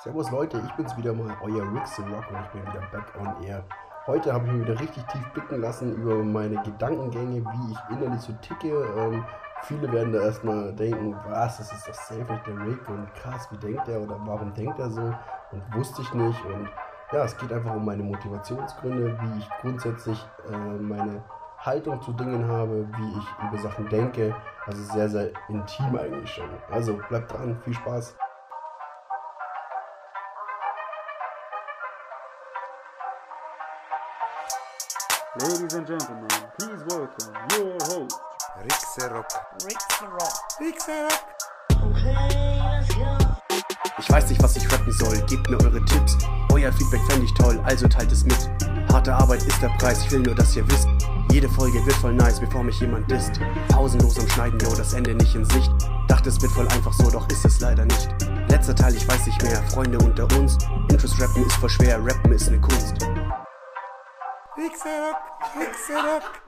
Servus Leute, ich bin's wieder mal, euer Rick the Rock und ich bin wieder back on air. Heute habe ich mich wieder richtig tief blicken lassen über meine Gedankengänge, wie ich innerlich so ticke. Ähm, viele werden da erstmal denken, was, das ist doch safe nicht der Rick und krass, wie denkt er oder warum denkt er so und wusste ich nicht. Und ja, es geht einfach um meine Motivationsgründe, wie ich grundsätzlich äh, meine Haltung zu Dingen habe, wie ich über Sachen denke. Also sehr, sehr intim eigentlich schon. Also bleibt dran, viel Spaß. Ladies and gentlemen, please welcome your host. Rixerock. Ich weiß nicht, was ich rappen soll, gebt mir eure Tipps. Euer Feedback fände ich toll, also teilt es mit. Harte Arbeit ist der Preis, ich will nur, dass ihr wisst. Jede Folge wird voll nice, bevor mich jemand disst. Pausenlos am Schneiden, yo, das Ende nicht in Sicht. Dachte, es wird voll einfach so, doch ist es leider nicht. Letzter Teil, ich weiß nicht mehr, Freunde unter uns. Interest rappen ist voll schwer, rappen ist ne Kunst. Rixerock. Rixerock.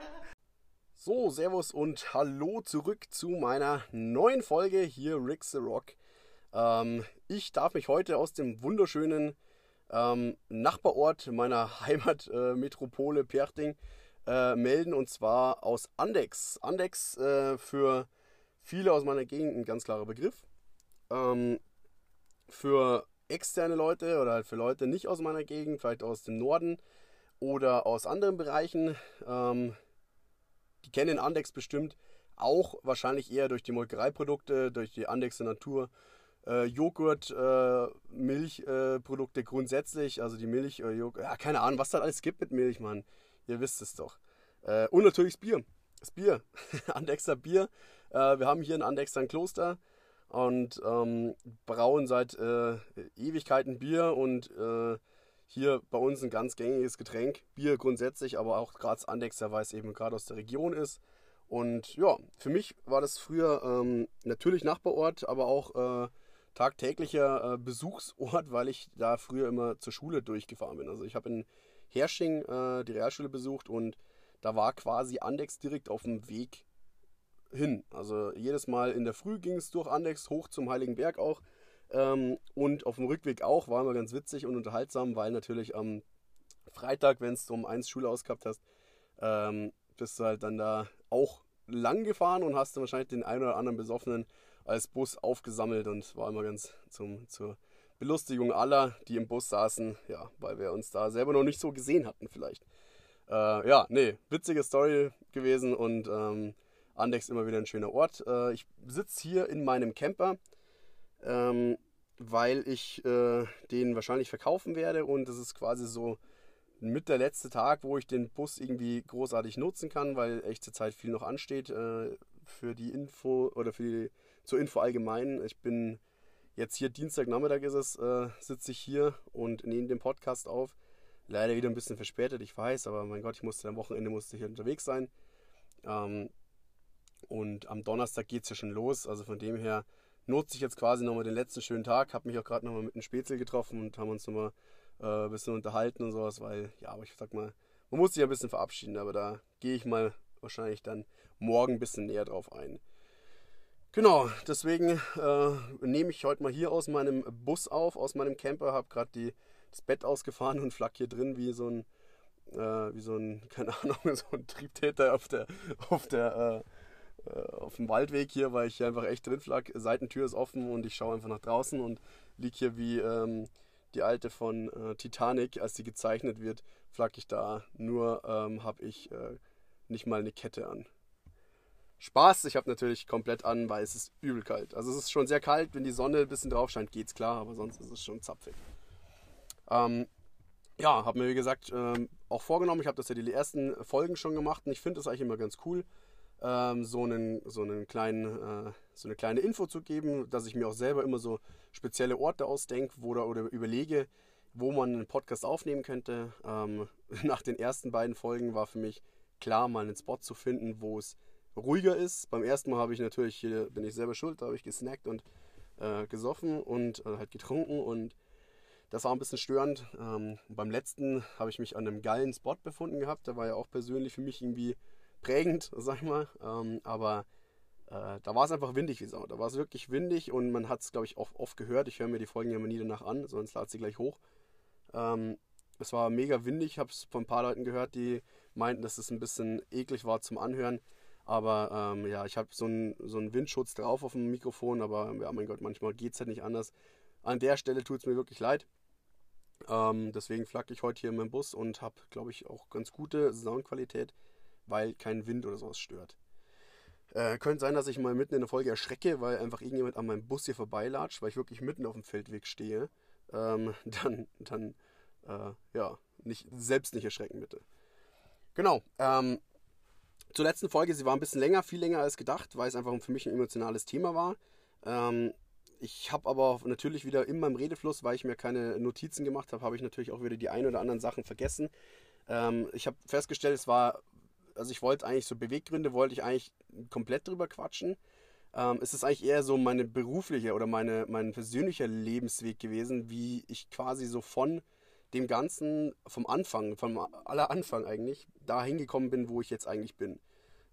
So, Servus und Hallo zurück zu meiner neuen Folge hier Rick the Rock. Ähm, ich darf mich heute aus dem wunderschönen ähm, Nachbarort meiner Heimatmetropole äh, Perchting äh, melden und zwar aus Andex. Andex äh, für viele aus meiner Gegend ein ganz klarer Begriff. Ähm, für externe Leute oder halt für Leute nicht aus meiner Gegend, vielleicht aus dem Norden oder aus anderen Bereichen, ähm, die kennen Andex bestimmt auch wahrscheinlich eher durch die Molkereiprodukte, durch die Andexer Natur, äh, Joghurt, äh, Milchprodukte äh, grundsätzlich, also die Milch, äh, Joghurt, ja, keine Ahnung, was da alles gibt mit Milch, Mann. Ihr wisst es doch. Äh, und natürlich das Bier. Das Bier. Andexer Bier. Äh, wir haben hier in Andexer ein Kloster und ähm, brauen seit Ewigkeiten Bier und hier bei uns ein ganz gängiges Getränk. Bier grundsätzlich, aber auch Graz Andexer, weil es eben gerade aus der Region ist. Und ja, für mich war das früher ähm, natürlich Nachbarort, aber auch äh, tagtäglicher äh, Besuchsort, weil ich da früher immer zur Schule durchgefahren bin. Also ich habe in Hersching äh, die Realschule besucht und da war quasi Andex direkt auf dem Weg hin. Also jedes Mal in der Früh ging es durch Andex hoch zum Heiligen Berg auch. Ähm, und auf dem Rückweg auch, war immer ganz witzig und unterhaltsam, weil natürlich am Freitag, wenn es um eins Schule ausgehabt hast, ähm, bist du halt dann da auch lang gefahren und hast dann wahrscheinlich den einen oder anderen Besoffenen als Bus aufgesammelt und war immer ganz zum, zur Belustigung aller, die im Bus saßen, ja, weil wir uns da selber noch nicht so gesehen hatten vielleicht. Äh, ja, nee, witzige Story gewesen und ähm, Andex immer wieder ein schöner Ort. Äh, ich sitze hier in meinem Camper ähm, weil ich äh, den wahrscheinlich verkaufen werde und das ist quasi so mit der letzte Tag, wo ich den Bus irgendwie großartig nutzen kann, weil echt zur Zeit viel noch ansteht äh, für die Info oder für die, zur Info allgemein. Ich bin jetzt hier Dienstagnachmittag ist es, äh, sitze ich hier und nehme den Podcast auf. Leider wieder ein bisschen verspätet, ich weiß, aber mein Gott, ich musste am Wochenende musste hier unterwegs sein. Ähm, und am Donnerstag geht es ja schon los, also von dem her nutze ich jetzt quasi nochmal den letzten schönen Tag. Habe mich auch gerade nochmal mit einem Spätzle getroffen und haben uns nochmal äh, ein bisschen unterhalten und sowas, weil, ja, aber ich sag mal, man muss sich ein bisschen verabschieden, aber da gehe ich mal wahrscheinlich dann morgen ein bisschen näher drauf ein. Genau, deswegen äh, nehme ich heute mal hier aus meinem Bus auf, aus meinem Camper, habe gerade das Bett ausgefahren und flack hier drin wie so ein, äh, wie so ein, keine Ahnung, so ein Triebtäter auf der, auf der, äh, auf dem Waldweg hier, weil ich hier einfach echt drin flag. Seitentür ist offen und ich schaue einfach nach draußen und liege hier wie ähm, die alte von äh, Titanic, als sie gezeichnet wird, flag ich da. Nur ähm, habe ich äh, nicht mal eine Kette an. Spaß, ich habe natürlich komplett an, weil es ist übel kalt. Also es ist schon sehr kalt, wenn die Sonne ein bisschen drauf scheint, geht's klar, aber sonst ist es schon zapfig. Ähm, ja, habe mir wie gesagt ähm, auch vorgenommen, ich habe das ja die ersten Folgen schon gemacht und ich finde das eigentlich immer ganz cool, ähm, so, einen, so, einen kleinen, äh, so eine kleine Info zu geben, dass ich mir auch selber immer so spezielle Orte ausdenke oder, oder überlege, wo man einen Podcast aufnehmen könnte. Ähm, nach den ersten beiden Folgen war für mich klar, mal einen Spot zu finden, wo es ruhiger ist. Beim ersten Mal habe ich natürlich, hier bin ich selber schuld, da habe ich gesnackt und äh, gesoffen und äh, halt getrunken und das war ein bisschen störend. Ähm, beim letzten habe ich mich an einem geilen Spot befunden gehabt. Der war ja auch persönlich für mich irgendwie prägend, sag ich mal. Ähm, aber äh, da war es einfach windig wie Sau. Da war es wirklich windig und man hat es, glaube ich, oft, oft gehört. Ich höre mir die Folgen ja immer nie danach an, sonst lade sie gleich hoch. Ähm, es war mega windig, habe es von ein paar Leuten gehört, die meinten, dass es ein bisschen eklig war zum Anhören. Aber ähm, ja, ich habe so einen so Windschutz drauf auf dem Mikrofon, aber ja, mein Gott, manchmal geht es halt nicht anders. An der Stelle tut es mir wirklich leid. Ähm, deswegen flagge ich heute hier in meinem Bus und habe, glaube ich, auch ganz gute Soundqualität, weil kein Wind oder sowas stört. Äh, könnte sein, dass ich mal mitten in der Folge erschrecke, weil einfach irgendjemand an meinem Bus hier vorbeilatscht, weil ich wirklich mitten auf dem Feldweg stehe. Ähm, dann, dann, äh, ja, nicht, selbst nicht erschrecken, bitte. Genau. Ähm, zur letzten Folge, sie war ein bisschen länger, viel länger als gedacht, weil es einfach für mich ein emotionales Thema war. Ähm, ich habe aber natürlich wieder in meinem Redefluss, weil ich mir keine Notizen gemacht habe, habe ich natürlich auch wieder die ein oder anderen Sachen vergessen. Ähm, ich habe festgestellt, es war, also ich wollte eigentlich so Beweggründe, wollte ich eigentlich komplett drüber quatschen. Ähm, es ist eigentlich eher so meine berufliche oder meine, mein persönlicher Lebensweg gewesen, wie ich quasi so von dem Ganzen vom Anfang, vom aller Anfang eigentlich, da hingekommen bin, wo ich jetzt eigentlich bin.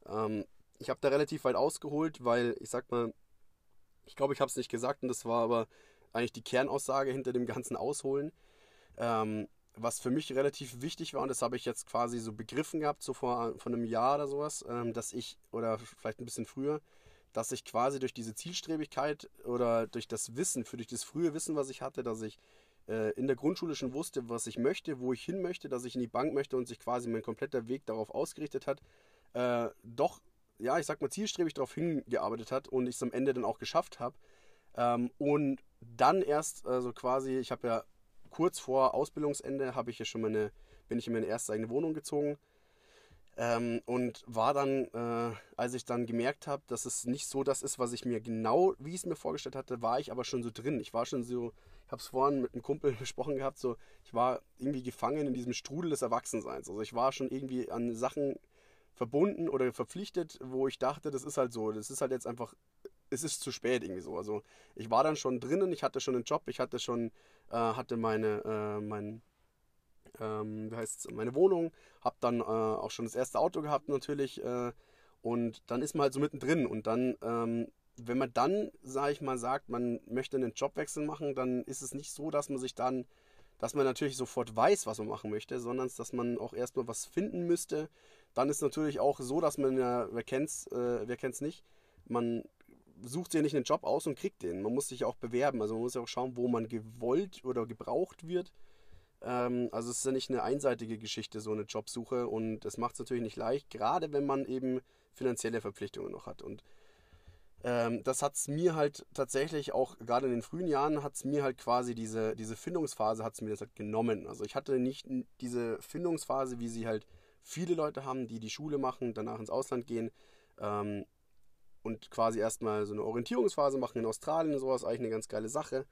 Ähm, ich habe da relativ weit ausgeholt, weil ich sag mal, ich glaube, ich habe es nicht gesagt und das war aber eigentlich die Kernaussage hinter dem ganzen Ausholen. Ähm, was für mich relativ wichtig war, und das habe ich jetzt quasi so begriffen gehabt, so vor, vor einem Jahr oder sowas, ähm, dass ich, oder vielleicht ein bisschen früher, dass ich quasi durch diese Zielstrebigkeit oder durch das Wissen, für durch das frühe Wissen, was ich hatte, dass ich äh, in der Grundschule schon wusste, was ich möchte, wo ich hin möchte, dass ich in die Bank möchte und sich quasi mein kompletter Weg darauf ausgerichtet hat, äh, doch, ja, ich sag mal, zielstrebig darauf hingearbeitet hat und ich es am Ende dann auch geschafft habe. Ähm, und dann erst, also quasi, ich habe ja kurz vor Ausbildungsende, habe ich ja schon meine, bin ich in meine erste eigene Wohnung gezogen. Ähm, und war dann, äh, als ich dann gemerkt habe, dass es nicht so das ist, was ich mir genau, wie ich es mir vorgestellt hatte, war ich aber schon so drin. Ich war schon so, ich habe es vorhin mit einem Kumpel besprochen gehabt, so, ich war irgendwie gefangen in diesem Strudel des Erwachsenseins. Also ich war schon irgendwie an Sachen verbunden oder verpflichtet, wo ich dachte, das ist halt so, das ist halt jetzt einfach, es ist zu spät irgendwie so. Also ich war dann schon drinnen, ich hatte schon einen Job, ich hatte schon, äh, hatte meine, äh, mein, ähm, wie heißt meine Wohnung, habe dann äh, auch schon das erste Auto gehabt natürlich äh, und dann ist man halt so mittendrin und dann ähm, wenn man dann, sage ich mal, sagt, man möchte einen Jobwechsel machen, dann ist es nicht so, dass man sich dann, dass man natürlich sofort weiß, was man machen möchte, sondern dass man auch erstmal was finden müsste. Dann ist natürlich auch so, dass man ja, wer kennt's, äh, wer kennt's nicht, man sucht sich ja nicht einen Job aus und kriegt den. Man muss sich auch bewerben. Also man muss ja auch schauen, wo man gewollt oder gebraucht wird. Ähm, also es ist ja nicht eine einseitige Geschichte, so eine Jobsuche. Und das macht es natürlich nicht leicht, gerade wenn man eben finanzielle Verpflichtungen noch hat. Und ähm, das hat es mir halt tatsächlich auch, gerade in den frühen Jahren, hat es mir halt quasi diese, diese Findungsphase hat es mir das halt genommen. Also ich hatte nicht diese Findungsphase, wie sie halt viele Leute haben, die die Schule machen, danach ins Ausland gehen ähm, und quasi erstmal so eine Orientierungsphase machen in Australien und sowas, eigentlich eine ganz geile Sache.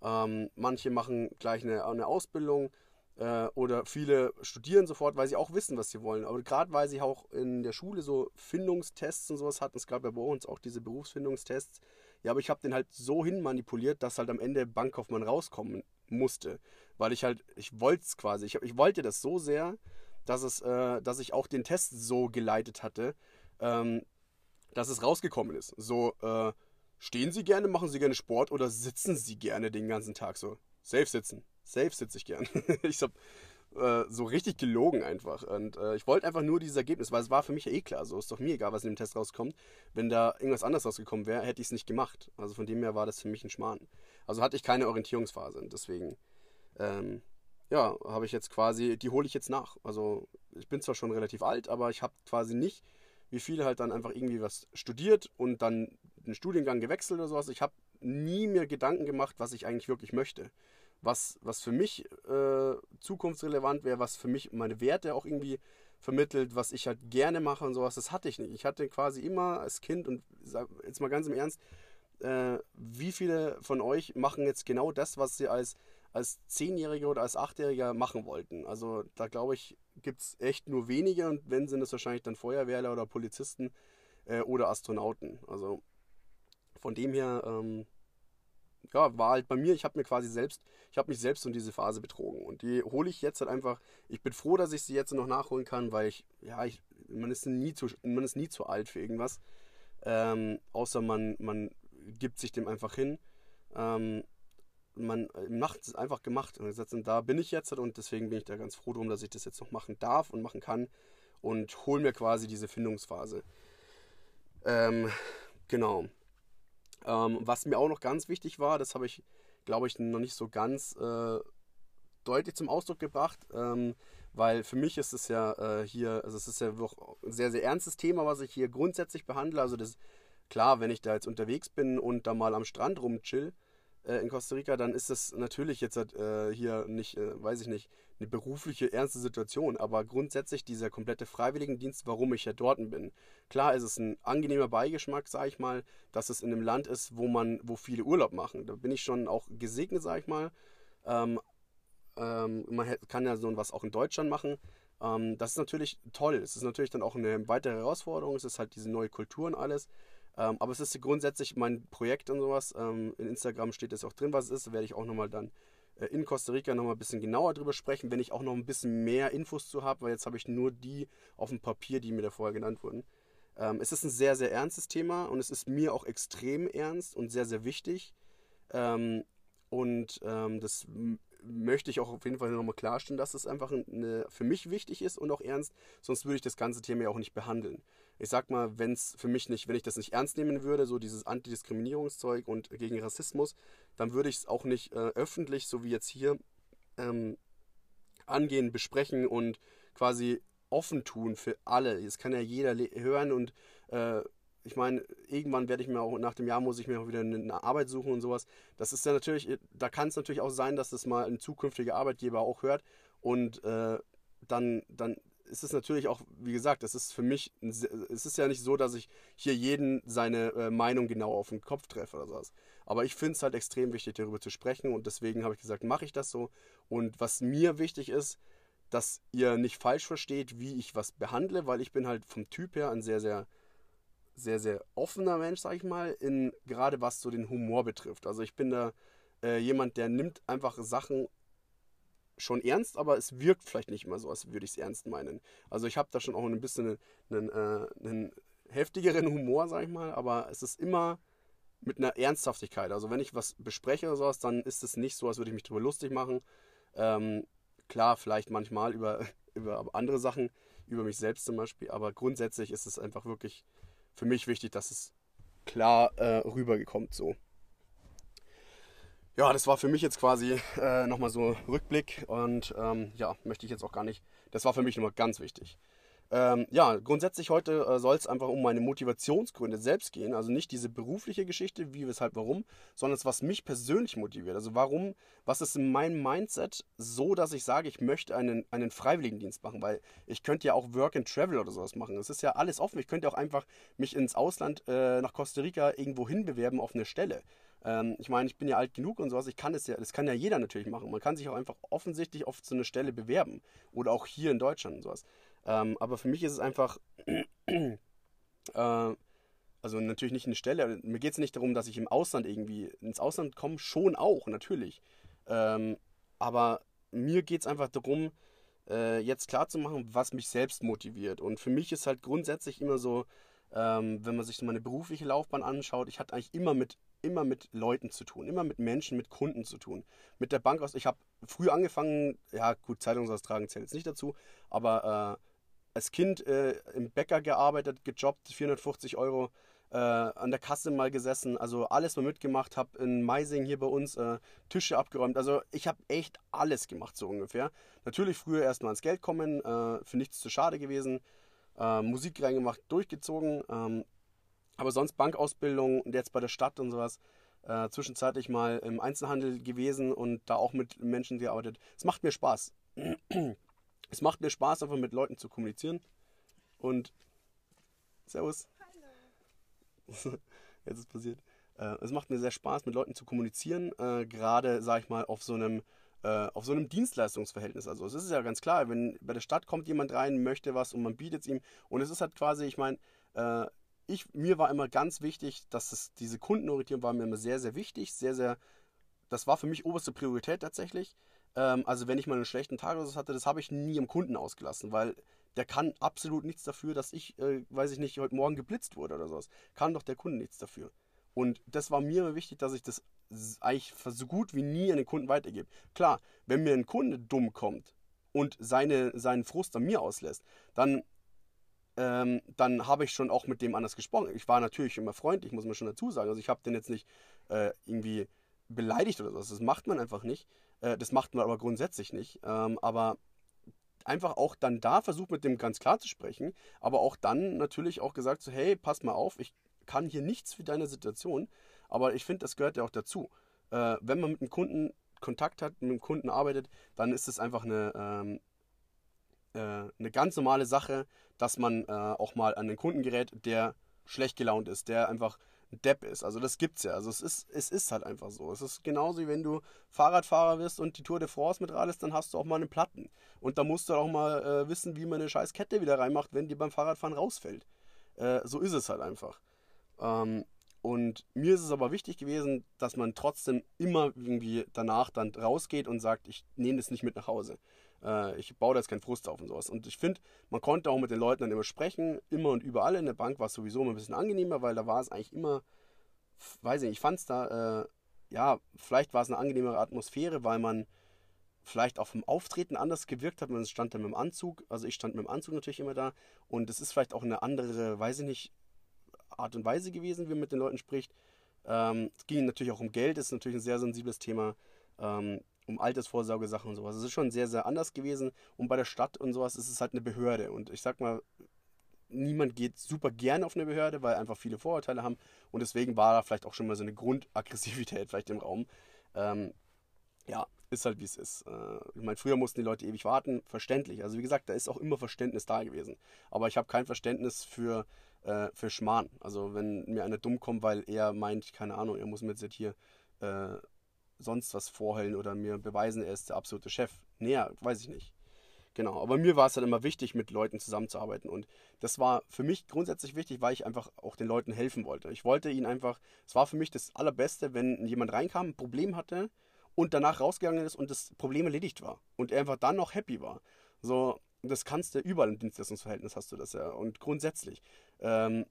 Ähm, manche machen gleich eine, eine Ausbildung, äh, oder viele studieren sofort, weil sie auch wissen, was sie wollen. Aber gerade weil sie auch in der Schule so Findungstests und sowas hatten, es gab ja bei uns auch diese Berufsfindungstests. Ja, aber ich habe den halt so hin manipuliert, dass halt am Ende Bankkaufmann rauskommen musste. Weil ich halt, ich wollte es quasi, ich, ich wollte das so sehr, dass, es, äh, dass ich auch den Test so geleitet hatte, ähm, dass es rausgekommen ist. So, äh, stehen Sie gerne, machen Sie gerne Sport oder sitzen Sie gerne den ganzen Tag so? Safe sitzen. Safe sitze ich gern. ich habe äh, so richtig gelogen einfach. Und äh, ich wollte einfach nur dieses Ergebnis, weil es war für mich ja eh klar. So ist doch mir egal, was in dem Test rauskommt. Wenn da irgendwas anderes rausgekommen wäre, hätte ich es nicht gemacht. Also von dem her war das für mich ein Schmarrn. Also hatte ich keine Orientierungsphase. Und deswegen, ähm, ja, habe ich jetzt quasi, die hole ich jetzt nach. Also ich bin zwar schon relativ alt, aber ich habe quasi nicht, wie viele halt dann einfach irgendwie was studiert und dann den Studiengang gewechselt oder sowas. Ich habe nie mir Gedanken gemacht, was ich eigentlich wirklich möchte was, was für mich äh, zukunftsrelevant wäre, was für mich meine Werte auch irgendwie vermittelt, was ich halt gerne mache und sowas, das hatte ich nicht. Ich hatte quasi immer als Kind und jetzt mal ganz im Ernst, äh, wie viele von euch machen jetzt genau das, was sie als, als Zehnjähriger oder als Achtjähriger machen wollten? Also da glaube ich, gibt es echt nur wenige und wenn sind es wahrscheinlich dann Feuerwehrler oder Polizisten äh, oder Astronauten. Also von dem her, ähm, ja, war halt bei mir, ich habe mir quasi selbst, ich habe mich selbst in diese Phase betrogen. Und die hole ich jetzt halt einfach, ich bin froh, dass ich sie jetzt noch nachholen kann, weil ich, ja, ich, man ist nie zu, man ist nie zu alt für irgendwas. ähm, außer man, man gibt sich dem einfach hin. Ähm, man macht es einfach gemacht. Und da bin ich jetzt und deswegen bin ich da ganz froh drum, dass ich das jetzt noch machen darf und machen kann und hole mir quasi diese Findungsphase. Ähm, genau. Ähm, was mir auch noch ganz wichtig war, das habe ich, glaube ich, noch nicht so ganz äh, deutlich zum Ausdruck gebracht, ähm, weil für mich ist es ja äh, hier, also es ist ja ein sehr, sehr ernstes Thema, was ich hier grundsätzlich behandle. Also das, klar, wenn ich da jetzt unterwegs bin und da mal am Strand rumchill, äh, in Costa Rica, dann ist das natürlich jetzt äh, hier nicht, äh, weiß ich nicht, eine berufliche, ernste Situation. Aber grundsätzlich dieser komplette Freiwilligendienst, warum ich ja dort bin. Klar ist es ein angenehmer Beigeschmack, sage ich mal, dass es in einem Land ist, wo man, wo viele Urlaub machen. Da bin ich schon auch gesegnet, sage ich mal. Ähm, ähm, man kann ja so was auch in Deutschland machen. Ähm, das ist natürlich toll. Es ist natürlich dann auch eine weitere Herausforderung. Es ist halt diese neue Kultur und alles. Ähm, aber es ist grundsätzlich mein Projekt und sowas. Ähm, in Instagram steht es auch drin, was es ist. Da werde ich auch nochmal dann äh, in Costa Rica nochmal ein bisschen genauer drüber sprechen, wenn ich auch noch ein bisschen mehr Infos zu habe, weil jetzt habe ich nur die auf dem Papier, die mir da vorher genannt wurden. Ähm, es ist ein sehr, sehr ernstes Thema und es ist mir auch extrem ernst und sehr, sehr wichtig. Ähm, und ähm, das möchte ich auch auf jeden Fall nochmal klarstellen, dass es einfach eine, für mich wichtig ist und auch ernst, sonst würde ich das ganze Thema ja auch nicht behandeln. Ich sag mal, wenn es für mich nicht, wenn ich das nicht ernst nehmen würde, so dieses Antidiskriminierungszeug und gegen Rassismus, dann würde ich es auch nicht äh, öffentlich, so wie jetzt hier, ähm, angehen, besprechen und quasi offen tun für alle. Es kann ja jeder hören und äh, ich meine, irgendwann werde ich mir auch nach dem Jahr muss ich mir auch wieder eine Arbeit suchen und sowas. Das ist ja natürlich, da kann es natürlich auch sein, dass das mal ein zukünftiger Arbeitgeber auch hört und äh, dann, dann ist es natürlich auch, wie gesagt, das ist für mich, es ist ja nicht so, dass ich hier jeden seine äh, Meinung genau auf den Kopf treffe oder sowas. Aber ich finde es halt extrem wichtig, darüber zu sprechen und deswegen habe ich gesagt, mache ich das so. Und was mir wichtig ist, dass ihr nicht falsch versteht, wie ich was behandle, weil ich bin halt vom Typ her ein sehr, sehr sehr, sehr offener Mensch, sag ich mal, in, gerade was so den Humor betrifft. Also ich bin da äh, jemand, der nimmt einfach Sachen schon ernst, aber es wirkt vielleicht nicht immer so, als würde ich es ernst meinen. Also ich habe da schon auch ein bisschen einen, einen, äh, einen heftigeren Humor, sag ich mal, aber es ist immer mit einer Ernsthaftigkeit. Also wenn ich was bespreche oder sowas, dann ist es nicht so, als würde ich mich darüber lustig machen. Ähm, klar, vielleicht manchmal über, über andere Sachen, über mich selbst zum Beispiel, aber grundsätzlich ist es einfach wirklich für mich wichtig, dass es klar äh, rübergekommt so. Ja, das war für mich jetzt quasi äh, nochmal so Rückblick und ähm, ja, möchte ich jetzt auch gar nicht. Das war für mich nochmal ganz wichtig. Ähm, ja, grundsätzlich heute äh, soll es einfach um meine Motivationsgründe selbst gehen. Also nicht diese berufliche Geschichte, wie, weshalb, warum, sondern es, was mich persönlich motiviert. Also warum, was ist in meinem Mindset so, dass ich sage, ich möchte einen, einen Freiwilligendienst machen, weil ich könnte ja auch Work and Travel oder sowas machen. Es ist ja alles offen. Ich könnte auch einfach mich ins Ausland äh, nach Costa Rica irgendwo hinbewerben auf eine Stelle. Ähm, ich meine, ich bin ja alt genug und sowas, ich kann es ja, das kann ja jeder natürlich machen. Man kann sich auch einfach offensichtlich auf so eine Stelle bewerben. Oder auch hier in Deutschland und sowas. Ähm, aber für mich ist es einfach, äh, also natürlich nicht eine Stelle, mir geht es nicht darum, dass ich im Ausland irgendwie, ins Ausland komme, schon auch, natürlich. Ähm, aber mir geht es einfach darum, äh, jetzt klarzumachen, was mich selbst motiviert. Und für mich ist halt grundsätzlich immer so, ähm, wenn man sich so meine berufliche Laufbahn anschaut, ich hatte eigentlich immer mit immer mit Leuten zu tun, immer mit Menschen, mit Kunden zu tun. Mit der Bank aus, ich habe früh angefangen, ja gut, Zeitungsaustragen zählt jetzt nicht dazu, aber äh, als Kind äh, im Bäcker gearbeitet, gejobbt, 450 Euro äh, an der Kasse mal gesessen, also alles mal mitgemacht, habe in Meising hier bei uns äh, Tische abgeräumt. Also ich habe echt alles gemacht, so ungefähr. Natürlich früher erstmal ans Geld kommen, äh, für nichts zu schade gewesen. Äh, Musik reingemacht, durchgezogen. Ähm, aber sonst Bankausbildung und jetzt bei der Stadt und sowas. Äh, zwischenzeitlich mal im Einzelhandel gewesen und da auch mit Menschen gearbeitet. Es macht mir Spaß. Es macht mir Spaß, einfach mit Leuten zu kommunizieren. Und Servus. Hallo. Jetzt ist passiert. Äh, es macht mir sehr Spaß, mit Leuten zu kommunizieren, äh, gerade, sag ich mal, auf so einem äh, auf so einem Dienstleistungsverhältnis. Also es ist ja ganz klar, wenn bei der Stadt kommt jemand rein, möchte was und man bietet es ihm. Und es ist halt quasi, ich meine, äh, ich, mir war immer ganz wichtig, dass es, diese Kundenorientierung war mir immer sehr, sehr wichtig, sehr, sehr, das war für mich oberste Priorität tatsächlich. Ähm, also wenn ich mal einen schlechten Tag oder so hatte, das habe ich nie im Kunden ausgelassen, weil der kann absolut nichts dafür, dass ich, äh, weiß ich nicht, heute Morgen geblitzt wurde oder sowas. Kann doch der Kunde nichts dafür. Und das war mir immer wichtig, dass ich das eigentlich so gut wie nie an den Kunden weitergebe. Klar, wenn mir ein Kunde dumm kommt und seine, seinen Frust an mir auslässt, dann, ähm, dann habe ich schon auch mit dem anders gesprochen. Ich war natürlich immer freundlich, muss man schon dazu sagen. Also ich habe den jetzt nicht äh, irgendwie beleidigt oder so. Das macht man einfach nicht. Äh, das macht man aber grundsätzlich nicht. Ähm, aber einfach auch dann da versucht mit dem ganz klar zu sprechen, aber auch dann natürlich auch gesagt so, hey, pass mal auf, ich kann hier nichts für deine Situation, aber ich finde, das gehört ja auch dazu. Äh, wenn man mit einem Kunden Kontakt hat, mit dem Kunden arbeitet, dann ist es einfach eine, ähm, äh, eine ganz normale Sache, dass man äh, auch mal an den Kunden gerät, der schlecht gelaunt ist, der einfach ein Depp ist. Also das gibt's ja. Also es ist, es ist halt einfach so. Es ist genauso wie wenn du Fahrradfahrer wirst und die Tour de France mit radest, dann hast du auch mal einen Platten. Und da musst du auch mal äh, wissen, wie man eine scheiß Kette wieder reinmacht, wenn die beim Fahrradfahren rausfällt. Äh, so ist es halt einfach. Ähm, und mir ist es aber wichtig gewesen, dass man trotzdem immer irgendwie danach dann rausgeht und sagt, ich nehme das nicht mit nach Hause. Äh, ich baue da jetzt keinen Frust auf und sowas. Und ich finde, man konnte auch mit den Leuten dann immer sprechen, immer und überall. In der Bank war es sowieso immer ein bisschen angenehmer, weil da war es eigentlich immer, weiß ich nicht, ich fand es da, äh, ja, vielleicht war es eine angenehmere Atmosphäre, weil man vielleicht auch vom Auftreten anders gewirkt hat. Man stand da mit dem Anzug, also ich stand mit dem Anzug natürlich immer da. Und es ist vielleicht auch eine andere, weiß ich nicht, Art und Weise gewesen, wie man mit den Leuten spricht. Ähm, es ging natürlich auch um Geld, ist natürlich ein sehr sensibles Thema. Ähm, um Altersvorsorgesachen und sowas. Es ist schon sehr, sehr anders gewesen. Und bei der Stadt und sowas ist es halt eine Behörde. Und ich sag mal, niemand geht super gerne auf eine Behörde, weil einfach viele Vorurteile haben. Und deswegen war da vielleicht auch schon mal so eine Grundaggressivität vielleicht im Raum. Ähm, ja, ist halt wie es ist. Äh, ich meine, früher mussten die Leute ewig warten, verständlich. Also wie gesagt, da ist auch immer Verständnis da gewesen. Aber ich habe kein Verständnis für, äh, für Schmarrn. Also wenn mir einer dumm kommt, weil er meint, keine Ahnung, er muss mir jetzt hier äh, sonst was vorhellen oder mir beweisen, er ist der absolute Chef. Näher, weiß ich nicht. Genau, aber mir war es dann immer wichtig, mit Leuten zusammenzuarbeiten. Und das war für mich grundsätzlich wichtig, weil ich einfach auch den Leuten helfen wollte. Ich wollte ihnen einfach, es war für mich das Allerbeste, wenn jemand reinkam, ein Problem hatte und danach rausgegangen ist und das Problem erledigt war. Und er einfach dann noch happy war. So, das kannst du überall im Dienstleistungsverhältnis hast du das ja. Und grundsätzlich. Ähm,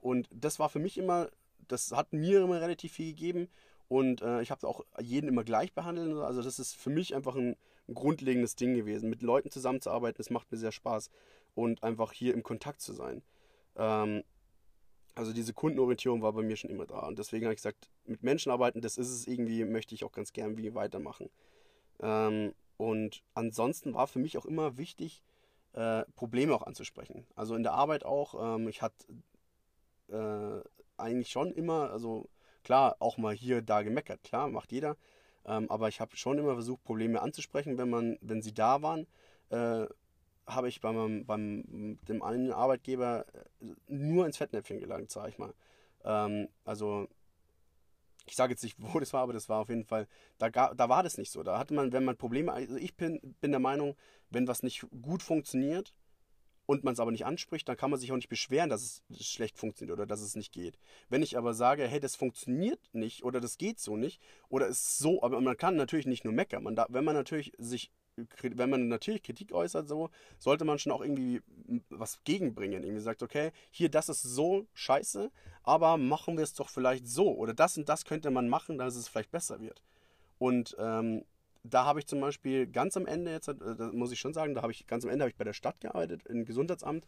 und das war für mich immer, das hat mir immer relativ viel gegeben. Und äh, ich habe auch jeden immer gleich behandelt. Also das ist für mich einfach ein, ein grundlegendes Ding gewesen. Mit Leuten zusammenzuarbeiten, das macht mir sehr Spaß. Und einfach hier im Kontakt zu sein. Ähm, also diese Kundenorientierung war bei mir schon immer da. Und deswegen habe ich gesagt, mit Menschen arbeiten, das ist es irgendwie, möchte ich auch ganz gern wie weitermachen. Ähm, und ansonsten war für mich auch immer wichtig, äh, Probleme auch anzusprechen. Also in der Arbeit auch. Ähm, ich hatte äh, eigentlich schon immer, also klar, auch mal hier, da gemeckert, klar, macht jeder. Ähm, aber ich habe schon immer versucht, Probleme anzusprechen, wenn man, wenn sie da waren. Äh, habe ich beim, beim dem einen Arbeitgeber äh, nur ins Fettnäpfchen gelangt, sage ich mal. Ähm, also ich sage jetzt nicht, wo das war, aber das war auf jeden Fall, da, da war das nicht so. Da hatte man, wenn man Probleme, also ich bin, bin der Meinung, wenn was nicht gut funktioniert und man es aber nicht anspricht, dann kann man sich auch nicht beschweren, dass es schlecht funktioniert oder dass es nicht geht. Wenn ich aber sage, hey, das funktioniert nicht oder das geht so nicht oder ist so, aber man kann natürlich nicht nur meckern. Man da, wenn man natürlich sich wenn man natürlich Kritik äußert, so, sollte man schon auch irgendwie was gegenbringen. Irgendwie sagt, okay, hier, das ist so scheiße, aber machen wir es doch vielleicht so. Oder das und das könnte man machen, dass es vielleicht besser wird. Und ähm, da habe ich zum Beispiel ganz am Ende jetzt, äh, muss ich schon sagen, da habe ich ganz am Ende habe ich bei der Stadt gearbeitet, im Gesundheitsamt,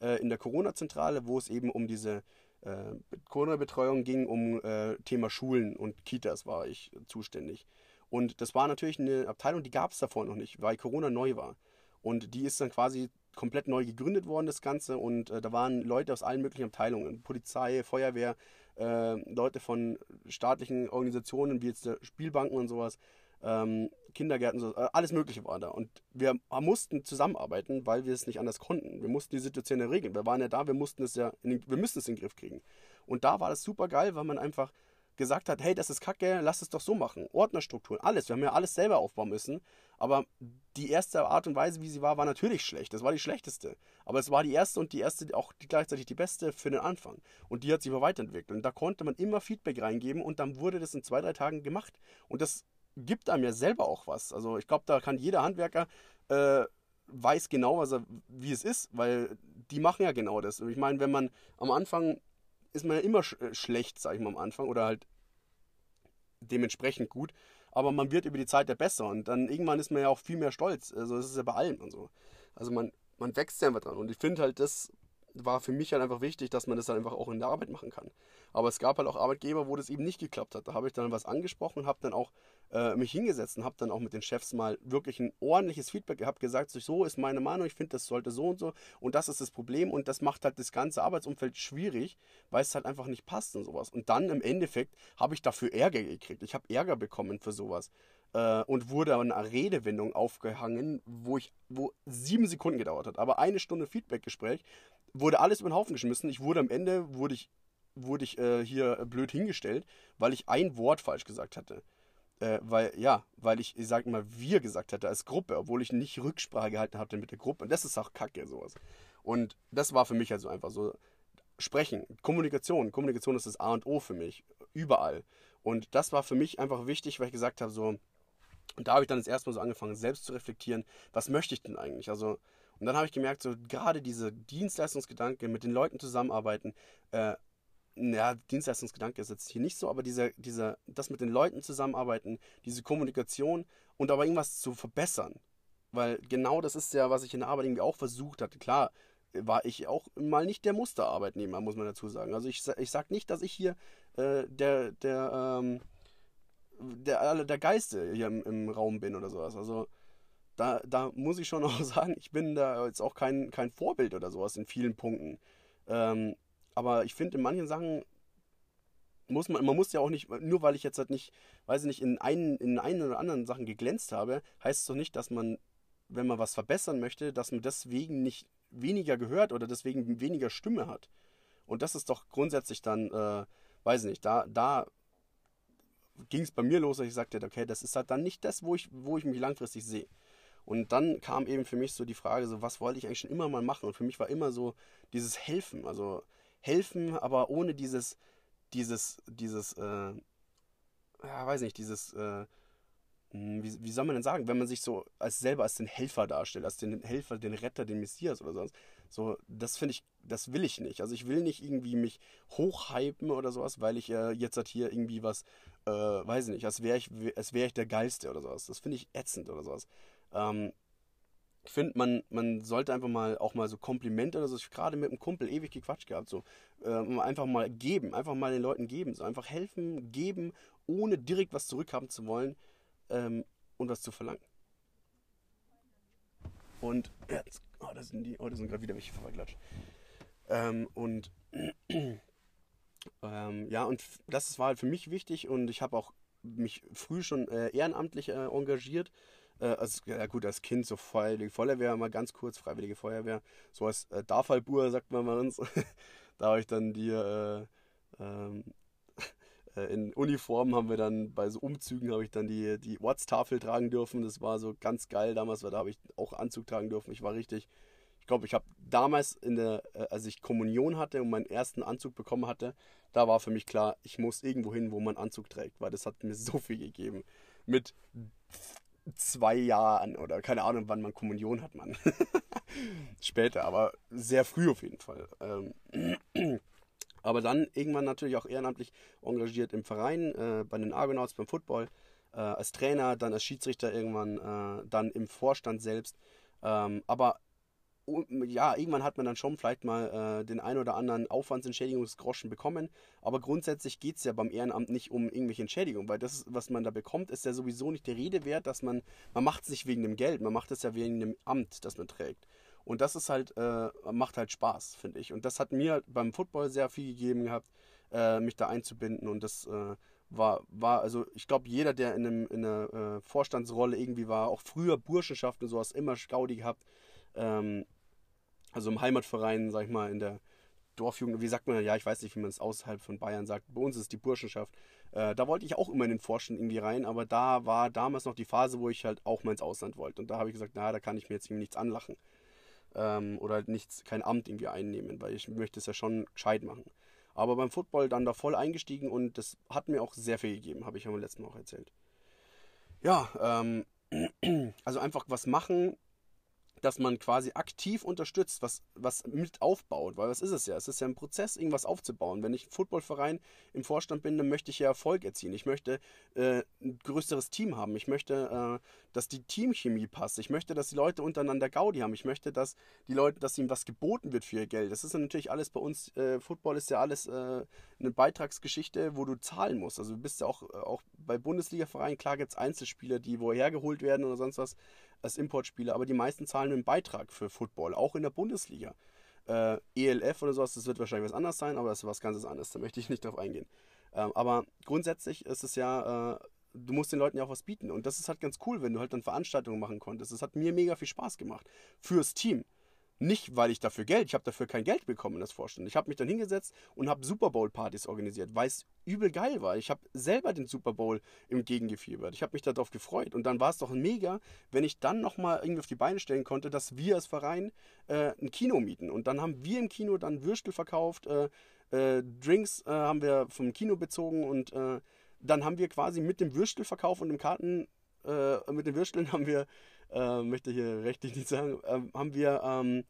äh, in der Corona-Zentrale, wo es eben um diese äh, Corona-Betreuung ging, um äh, Thema Schulen und Kitas war ich zuständig. Und das war natürlich eine Abteilung, die gab es davor noch nicht, weil Corona neu war. Und die ist dann quasi komplett neu gegründet worden, das Ganze. Und äh, da waren Leute aus allen möglichen Abteilungen. Polizei, Feuerwehr, äh, Leute von staatlichen Organisationen wie jetzt der Spielbanken und sowas, ähm, Kindergärten, so, äh, alles Mögliche war da. Und wir mussten zusammenarbeiten, weil wir es nicht anders konnten. Wir mussten die Situation ja regeln. Wir waren ja da, wir mussten es ja, den, wir müssten es in den Griff kriegen. Und da war das super geil, weil man einfach gesagt hat, hey, das ist kacke, lass es doch so machen. Ordnerstrukturen, alles. Wir haben ja alles selber aufbauen müssen. Aber die erste Art und Weise, wie sie war, war natürlich schlecht. Das war die schlechteste. Aber es war die erste und die erste auch gleichzeitig die beste für den Anfang. Und die hat sich aber weiterentwickelt. Und da konnte man immer Feedback reingeben und dann wurde das in zwei, drei Tagen gemacht. Und das gibt einem ja selber auch was. Also ich glaube, da kann jeder Handwerker äh, weiß genau, was er, wie es ist, weil die machen ja genau das. Ich meine, wenn man am Anfang ist man ja immer sch äh, schlecht, sag ich mal am Anfang, oder halt dementsprechend gut, aber man wird über die Zeit ja besser und dann irgendwann ist man ja auch viel mehr stolz. Also das ist ja bei allem und so. Also man, man wächst ja einfach dran und ich finde halt, das war für mich halt einfach wichtig, dass man das halt einfach auch in der Arbeit machen kann. Aber es gab halt auch Arbeitgeber, wo das eben nicht geklappt hat. Da habe ich dann was angesprochen, habe dann auch äh, mich hingesetzt und habe dann auch mit den Chefs mal wirklich ein ordentliches Feedback gehabt, gesagt, so ist meine Meinung, ich finde, das sollte so und so und das ist das Problem und das macht halt das ganze Arbeitsumfeld schwierig, weil es halt einfach nicht passt und sowas. Und dann im Endeffekt habe ich dafür Ärger gekriegt. Ich habe Ärger bekommen für sowas äh, und wurde an einer Redewendung aufgehangen, wo ich, wo sieben Sekunden gedauert hat. Aber eine Stunde Feedbackgespräch wurde alles über den Haufen geschmissen. Ich wurde am Ende, wurde ich, wurde ich äh, hier blöd hingestellt, weil ich ein Wort falsch gesagt hatte. Äh, weil, ja, weil ich, ich sag mal, wir gesagt hatte als Gruppe, obwohl ich nicht Rücksprache gehalten hatte mit der Gruppe. Und das ist auch kacke, sowas. Und das war für mich also einfach so. Sprechen, Kommunikation. Kommunikation ist das A und O für mich. Überall. Und das war für mich einfach wichtig, weil ich gesagt habe, so, und da habe ich dann das erste Mal so angefangen, selbst zu reflektieren, was möchte ich denn eigentlich? Also, und dann habe ich gemerkt, so gerade diese Dienstleistungsgedanke, mit den Leuten zusammenarbeiten, äh, ja, Dienstleistungsgedanke ist jetzt hier nicht so, aber dieser, dieser, das mit den Leuten zusammenarbeiten, diese Kommunikation und aber irgendwas zu verbessern. Weil genau das ist ja, was ich in der Arbeit irgendwie auch versucht hatte. Klar, war ich auch mal nicht der Musterarbeitnehmer, muss man dazu sagen. Also ich, ich sage nicht, dass ich hier äh, der, der, ähm, der, der Geiste hier im, im Raum bin oder sowas. Also da, da muss ich schon auch sagen, ich bin da jetzt auch kein, kein Vorbild oder sowas in vielen Punkten. Ähm, aber ich finde, in manchen Sachen muss man, man muss ja auch nicht, nur weil ich jetzt halt nicht, weiß ich nicht, in einen, in einen oder anderen Sachen geglänzt habe, heißt es doch nicht, dass man, wenn man was verbessern möchte, dass man deswegen nicht weniger gehört oder deswegen weniger Stimme hat. Und das ist doch grundsätzlich dann, äh, weiß ich nicht, da, da ging es bei mir los, dass ich sagte, okay, das ist halt dann nicht das, wo ich, wo ich mich langfristig sehe. Und dann kam eben für mich so die Frage, so was wollte ich eigentlich schon immer mal machen? Und für mich war immer so dieses Helfen, also helfen, aber ohne dieses, dieses, dieses, äh, ja, weiß nicht, dieses, äh, hm, wie, wie soll man denn sagen, wenn man sich so als selber als den Helfer darstellt, als den Helfer, den Retter, den Messias oder sowas. So, das finde ich, das will ich nicht. Also ich will nicht irgendwie mich hochhypen oder sowas, weil ich äh, jetzt halt hier irgendwie was, äh, weiß ich nicht, als wäre ich, wäre ich der Geilste oder sowas. Das finde ich ätzend oder sowas. Ähm, ich finde, man, man sollte einfach mal auch mal so Komplimente oder so, ich gerade mit einem Kumpel ewig gequatscht gehabt, so äh, einfach mal geben, einfach mal den Leuten geben, so einfach helfen, geben, ohne direkt was zurückhaben zu wollen ähm, und was zu verlangen. Und jetzt, oh, da sind die, oh, da sind gerade wieder welche vorbeiklatscht. Ähm, und ähm, ja, und das war halt für mich wichtig und ich habe auch mich früh schon äh, ehrenamtlich äh, engagiert äh, als, ja gut, als Kind so Freiwillige Feuerwehr, mal ganz kurz, Freiwillige Feuerwehr, so als äh, Dafalbur, sagt man bei uns. da habe ich dann die, äh, ähm, äh, in Uniform haben wir dann, bei so Umzügen habe ich dann die, die Ortstafel tragen dürfen. Das war so ganz geil damals, weil da habe ich auch Anzug tragen dürfen. Ich war richtig, ich glaube, ich habe damals, in der, äh, als ich Kommunion hatte und meinen ersten Anzug bekommen hatte, da war für mich klar, ich muss irgendwo hin, wo man Anzug trägt, weil das hat mir so viel gegeben. Mit zwei Jahren oder keine Ahnung, wann man Kommunion hat, man. Später, aber sehr früh auf jeden Fall. Ähm, aber dann irgendwann natürlich auch ehrenamtlich engagiert im Verein, äh, bei den Argonauts beim Football, äh, als Trainer, dann als Schiedsrichter irgendwann, dann im Vorstand selbst. Ähm, aber ja, irgendwann hat man dann schon vielleicht mal äh, den ein oder anderen Aufwandsentschädigungsgroschen bekommen. Aber grundsätzlich geht es ja beim Ehrenamt nicht um irgendwelche Entschädigungen, weil das, was man da bekommt, ist ja sowieso nicht der Rede wert, dass man, man macht es nicht wegen dem Geld, man macht es ja wegen dem Amt, das man trägt. Und das ist halt, äh, macht halt Spaß, finde ich. Und das hat mir beim Football sehr viel gegeben gehabt, äh, mich da einzubinden. Und das äh, war, war, also ich glaube, jeder, der in, einem, in einer äh, Vorstandsrolle irgendwie war, auch früher Burschenschaft und sowas, immer Gaudi gehabt. Ähm, also im Heimatverein, sag ich mal, in der Dorfjugend, wie sagt man, ja, ich weiß nicht, wie man es außerhalb von Bayern sagt. Bei uns ist die Burschenschaft. Äh, da wollte ich auch immer in den Vorstand irgendwie rein, aber da war damals noch die Phase, wo ich halt auch mal ins Ausland wollte. Und da habe ich gesagt, na, da kann ich mir jetzt irgendwie nichts anlachen. Ähm, oder halt nichts, kein Amt irgendwie einnehmen, weil ich möchte es ja schon gescheit machen. Aber beim Football dann da voll eingestiegen und das hat mir auch sehr viel gegeben, habe ich ja beim letzten Mal auch erzählt. ja, ähm, also einfach was machen, dass man quasi aktiv unterstützt, was, was mit aufbaut. Weil was ist es ja? Es ist ja ein Prozess, irgendwas aufzubauen. Wenn ich Footballverein im Vorstand bin, dann möchte ich ja Erfolg erzielen. Ich möchte äh, ein größeres Team haben. Ich möchte, äh, dass die Teamchemie passt. Ich möchte, dass die Leute untereinander Gaudi haben. Ich möchte, dass die Leute, dass ihnen was geboten wird für ihr Geld. Das ist natürlich alles bei uns. Äh, Football ist ja alles äh, eine Beitragsgeschichte, wo du zahlen musst. Also du bist ja auch, auch bei Bundesliga-Vereinen, klar gibt es Einzelspieler, die woher geholt werden oder sonst was als Importspieler, aber die meisten zahlen einen Beitrag für Football, auch in der Bundesliga. Äh, ELF oder sowas, das wird wahrscheinlich was anderes sein, aber das ist was ganz anderes, da möchte ich nicht drauf eingehen. Ähm, aber grundsätzlich ist es ja, äh, du musst den Leuten ja auch was bieten und das ist halt ganz cool, wenn du halt dann Veranstaltungen machen konntest. Das hat mir mega viel Spaß gemacht fürs Team. Nicht, weil ich dafür Geld, ich habe dafür kein Geld bekommen, das Vorstellen. Ich habe mich dann hingesetzt und habe Super Bowl-Partys organisiert, weil es übel geil war. Ich habe selber den Super Bowl im Gegengefiebert. Ich habe mich darauf gefreut. Und dann war es doch mega, wenn ich dann nochmal irgendwie auf die Beine stellen konnte, dass wir als Verein äh, ein Kino mieten. Und dann haben wir im Kino dann Würstel verkauft, äh, äh, Drinks äh, haben wir vom Kino bezogen und äh, dann haben wir quasi mit dem Würstelverkauf und dem Karten, äh, mit den Würsteln haben wir äh, möchte hier rechtlich nicht sagen, äh, haben wir ähm,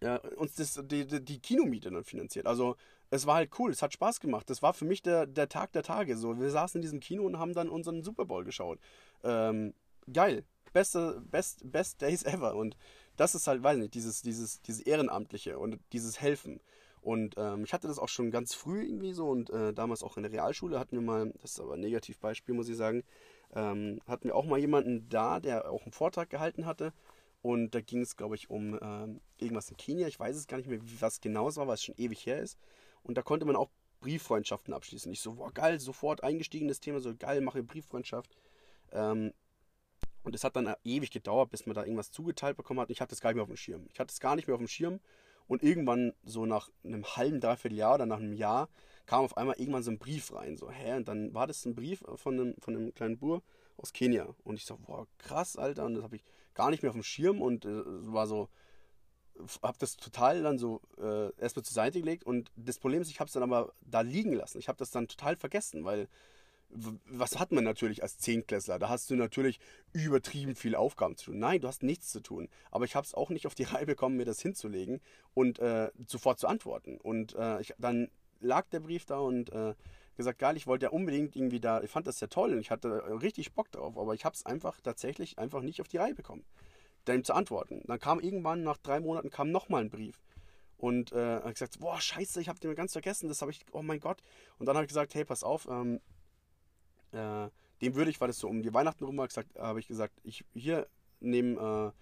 ja, uns das, die, die, Kinomiete dann finanziert. Also es war halt cool, es hat Spaß gemacht. Das war für mich der, der Tag der Tage. So, wir saßen in diesem Kino und haben dann unseren Super Bowl geschaut. Ähm, geil. Beste, best, best Days ever. Und das ist halt, weiß nicht, dieses, dieses, dieses Ehrenamtliche und dieses Helfen. Und ähm, ich hatte das auch schon ganz früh irgendwie so und äh, damals auch in der Realschule hatten wir mal, das ist aber ein Negativbeispiel, muss ich sagen, ähm, hatten wir auch mal jemanden da, der auch einen Vortrag gehalten hatte. Und da ging es, glaube ich, um ähm, irgendwas in Kenia. Ich weiß es gar nicht mehr, was genau es war, weil es schon ewig her ist. Und da konnte man auch Brieffreundschaften abschließen. Ich so, boah, geil, sofort eingestiegen das Thema, so geil, mache Brieffreundschaft. Ähm, und es hat dann ewig gedauert, bis man da irgendwas zugeteilt bekommen hat. Ich hatte es gar nicht mehr auf dem Schirm. Ich hatte es gar nicht mehr auf dem Schirm. Und irgendwann, so nach einem halben, dreiviertel Jahr oder nach einem Jahr, kam auf einmal irgendwann so ein Brief rein. So, hä? Und dann war das ein Brief von einem, von einem kleinen Bur aus Kenia. Und ich so, boah, krass, Alter. Und das habe ich gar nicht mehr auf dem Schirm und äh, war so, habe das total dann so äh, erstmal zur Seite gelegt. Und das Problem ist, ich habe es dann aber da liegen lassen. Ich habe das dann total vergessen, weil was hat man natürlich als Zehnklässler? Da hast du natürlich übertrieben viel Aufgaben zu tun. Nein, du hast nichts zu tun. Aber ich habe es auch nicht auf die Reihe bekommen, mir das hinzulegen und äh, sofort zu antworten. Und äh, ich, dann lag der Brief da und äh, gesagt, geil, ich wollte ja unbedingt irgendwie da, ich fand das ja toll und ich hatte richtig Bock drauf, aber ich habe es einfach tatsächlich einfach nicht auf die Reihe bekommen, dann zu antworten. Dann kam irgendwann, nach drei Monaten, kam nochmal ein Brief. Und äh, gesagt, boah, scheiße, ich habe den ganz vergessen, das habe ich, oh mein Gott. Und dann habe ich gesagt, hey, pass auf, ähm, äh, dem würde ich, weil es so um die Weihnachten rum war, habe ich gesagt, ich hier nehme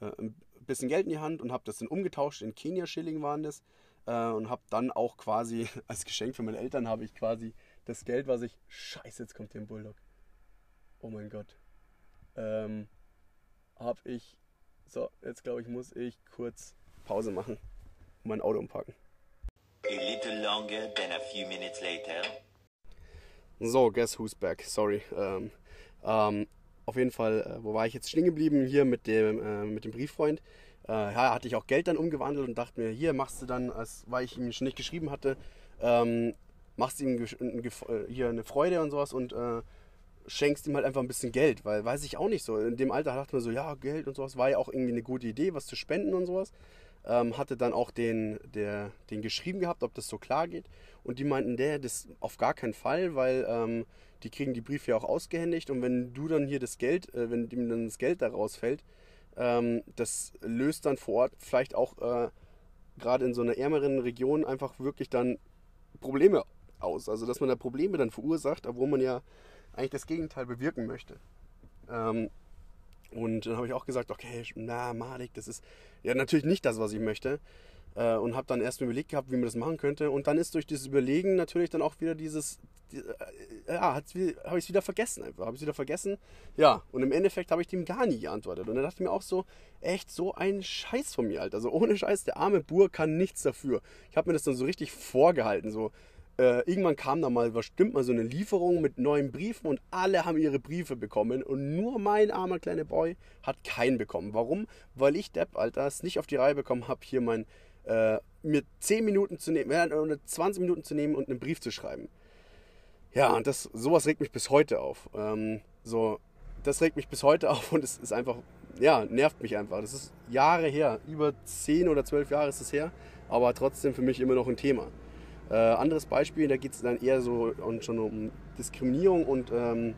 äh, äh, ein bisschen Geld in die Hand und habe das dann umgetauscht, in Kenia-Schilling waren das äh, und habe dann auch quasi als Geschenk für meine Eltern habe ich quasi das Geld, was ich Scheiße, jetzt kommt der Bulldog. Oh mein Gott. Ähm, habe ich so, jetzt glaube ich, muss ich kurz Pause machen und mein Auto umpacken. A little longer than a few minutes later. So, guess who's back? Sorry. Ähm, ähm, auf jeden Fall, äh, wo war ich jetzt stehen geblieben? Hier mit dem, äh, mit dem Brieffreund. Äh, ja, hatte ich auch Geld dann umgewandelt und dachte mir, hier machst du dann, als, weil ich ihm schon nicht geschrieben hatte, ähm, machst ihm äh, hier eine Freude und sowas und äh, schenkst ihm halt einfach ein bisschen Geld, weil weiß ich auch nicht so. In dem Alter dachte man so, ja, Geld und sowas war ja auch irgendwie eine gute Idee, was zu spenden und sowas. Ähm, hatte dann auch den, der, den geschrieben gehabt, ob das so klar geht. Und die meinten, der, das auf gar keinen Fall, weil ähm, die kriegen die Briefe ja auch ausgehändigt und wenn du dann hier das Geld, äh, wenn ihm dann das Geld da rausfällt, ähm, das löst dann vor Ort vielleicht auch äh, gerade in so einer ärmeren Region einfach wirklich dann Probleme aus. Also dass man da Probleme dann verursacht, obwohl man ja eigentlich das Gegenteil bewirken möchte. Ähm, und dann habe ich auch gesagt, okay, na, Malik, das ist ja natürlich nicht das, was ich möchte. Äh, und habe dann erst überlegt gehabt, wie man das machen könnte. Und dann ist durch dieses Überlegen natürlich dann auch wieder dieses, äh, ja, habe ich es wieder vergessen einfach. Habe ich es wieder vergessen. Ja, und im Endeffekt habe ich dem gar nie geantwortet. Und dann dachte ich mir auch so, echt so ein Scheiß von mir, Alter. Also ohne Scheiß, der arme Bur kann nichts dafür. Ich habe mir das dann so richtig vorgehalten, so. Äh, irgendwann kam da mal, bestimmt mal so eine Lieferung mit neuen Briefen und alle haben ihre Briefe bekommen und nur mein armer kleiner Boy hat keinen bekommen. Warum? Weil ich, Depp, Alter, es nicht auf die Reihe bekommen habe, hier mein, äh, mir 10 Minuten zu nehmen, äh, oder 20 Minuten zu nehmen und einen Brief zu schreiben. Ja, und das, sowas regt mich bis heute auf. Ähm, so, das regt mich bis heute auf und es ist einfach, ja, nervt mich einfach. Das ist Jahre her, über 10 oder 12 Jahre ist es her, aber trotzdem für mich immer noch ein Thema. Äh, anderes Beispiel, da geht es dann eher so und schon um Diskriminierung und ähm,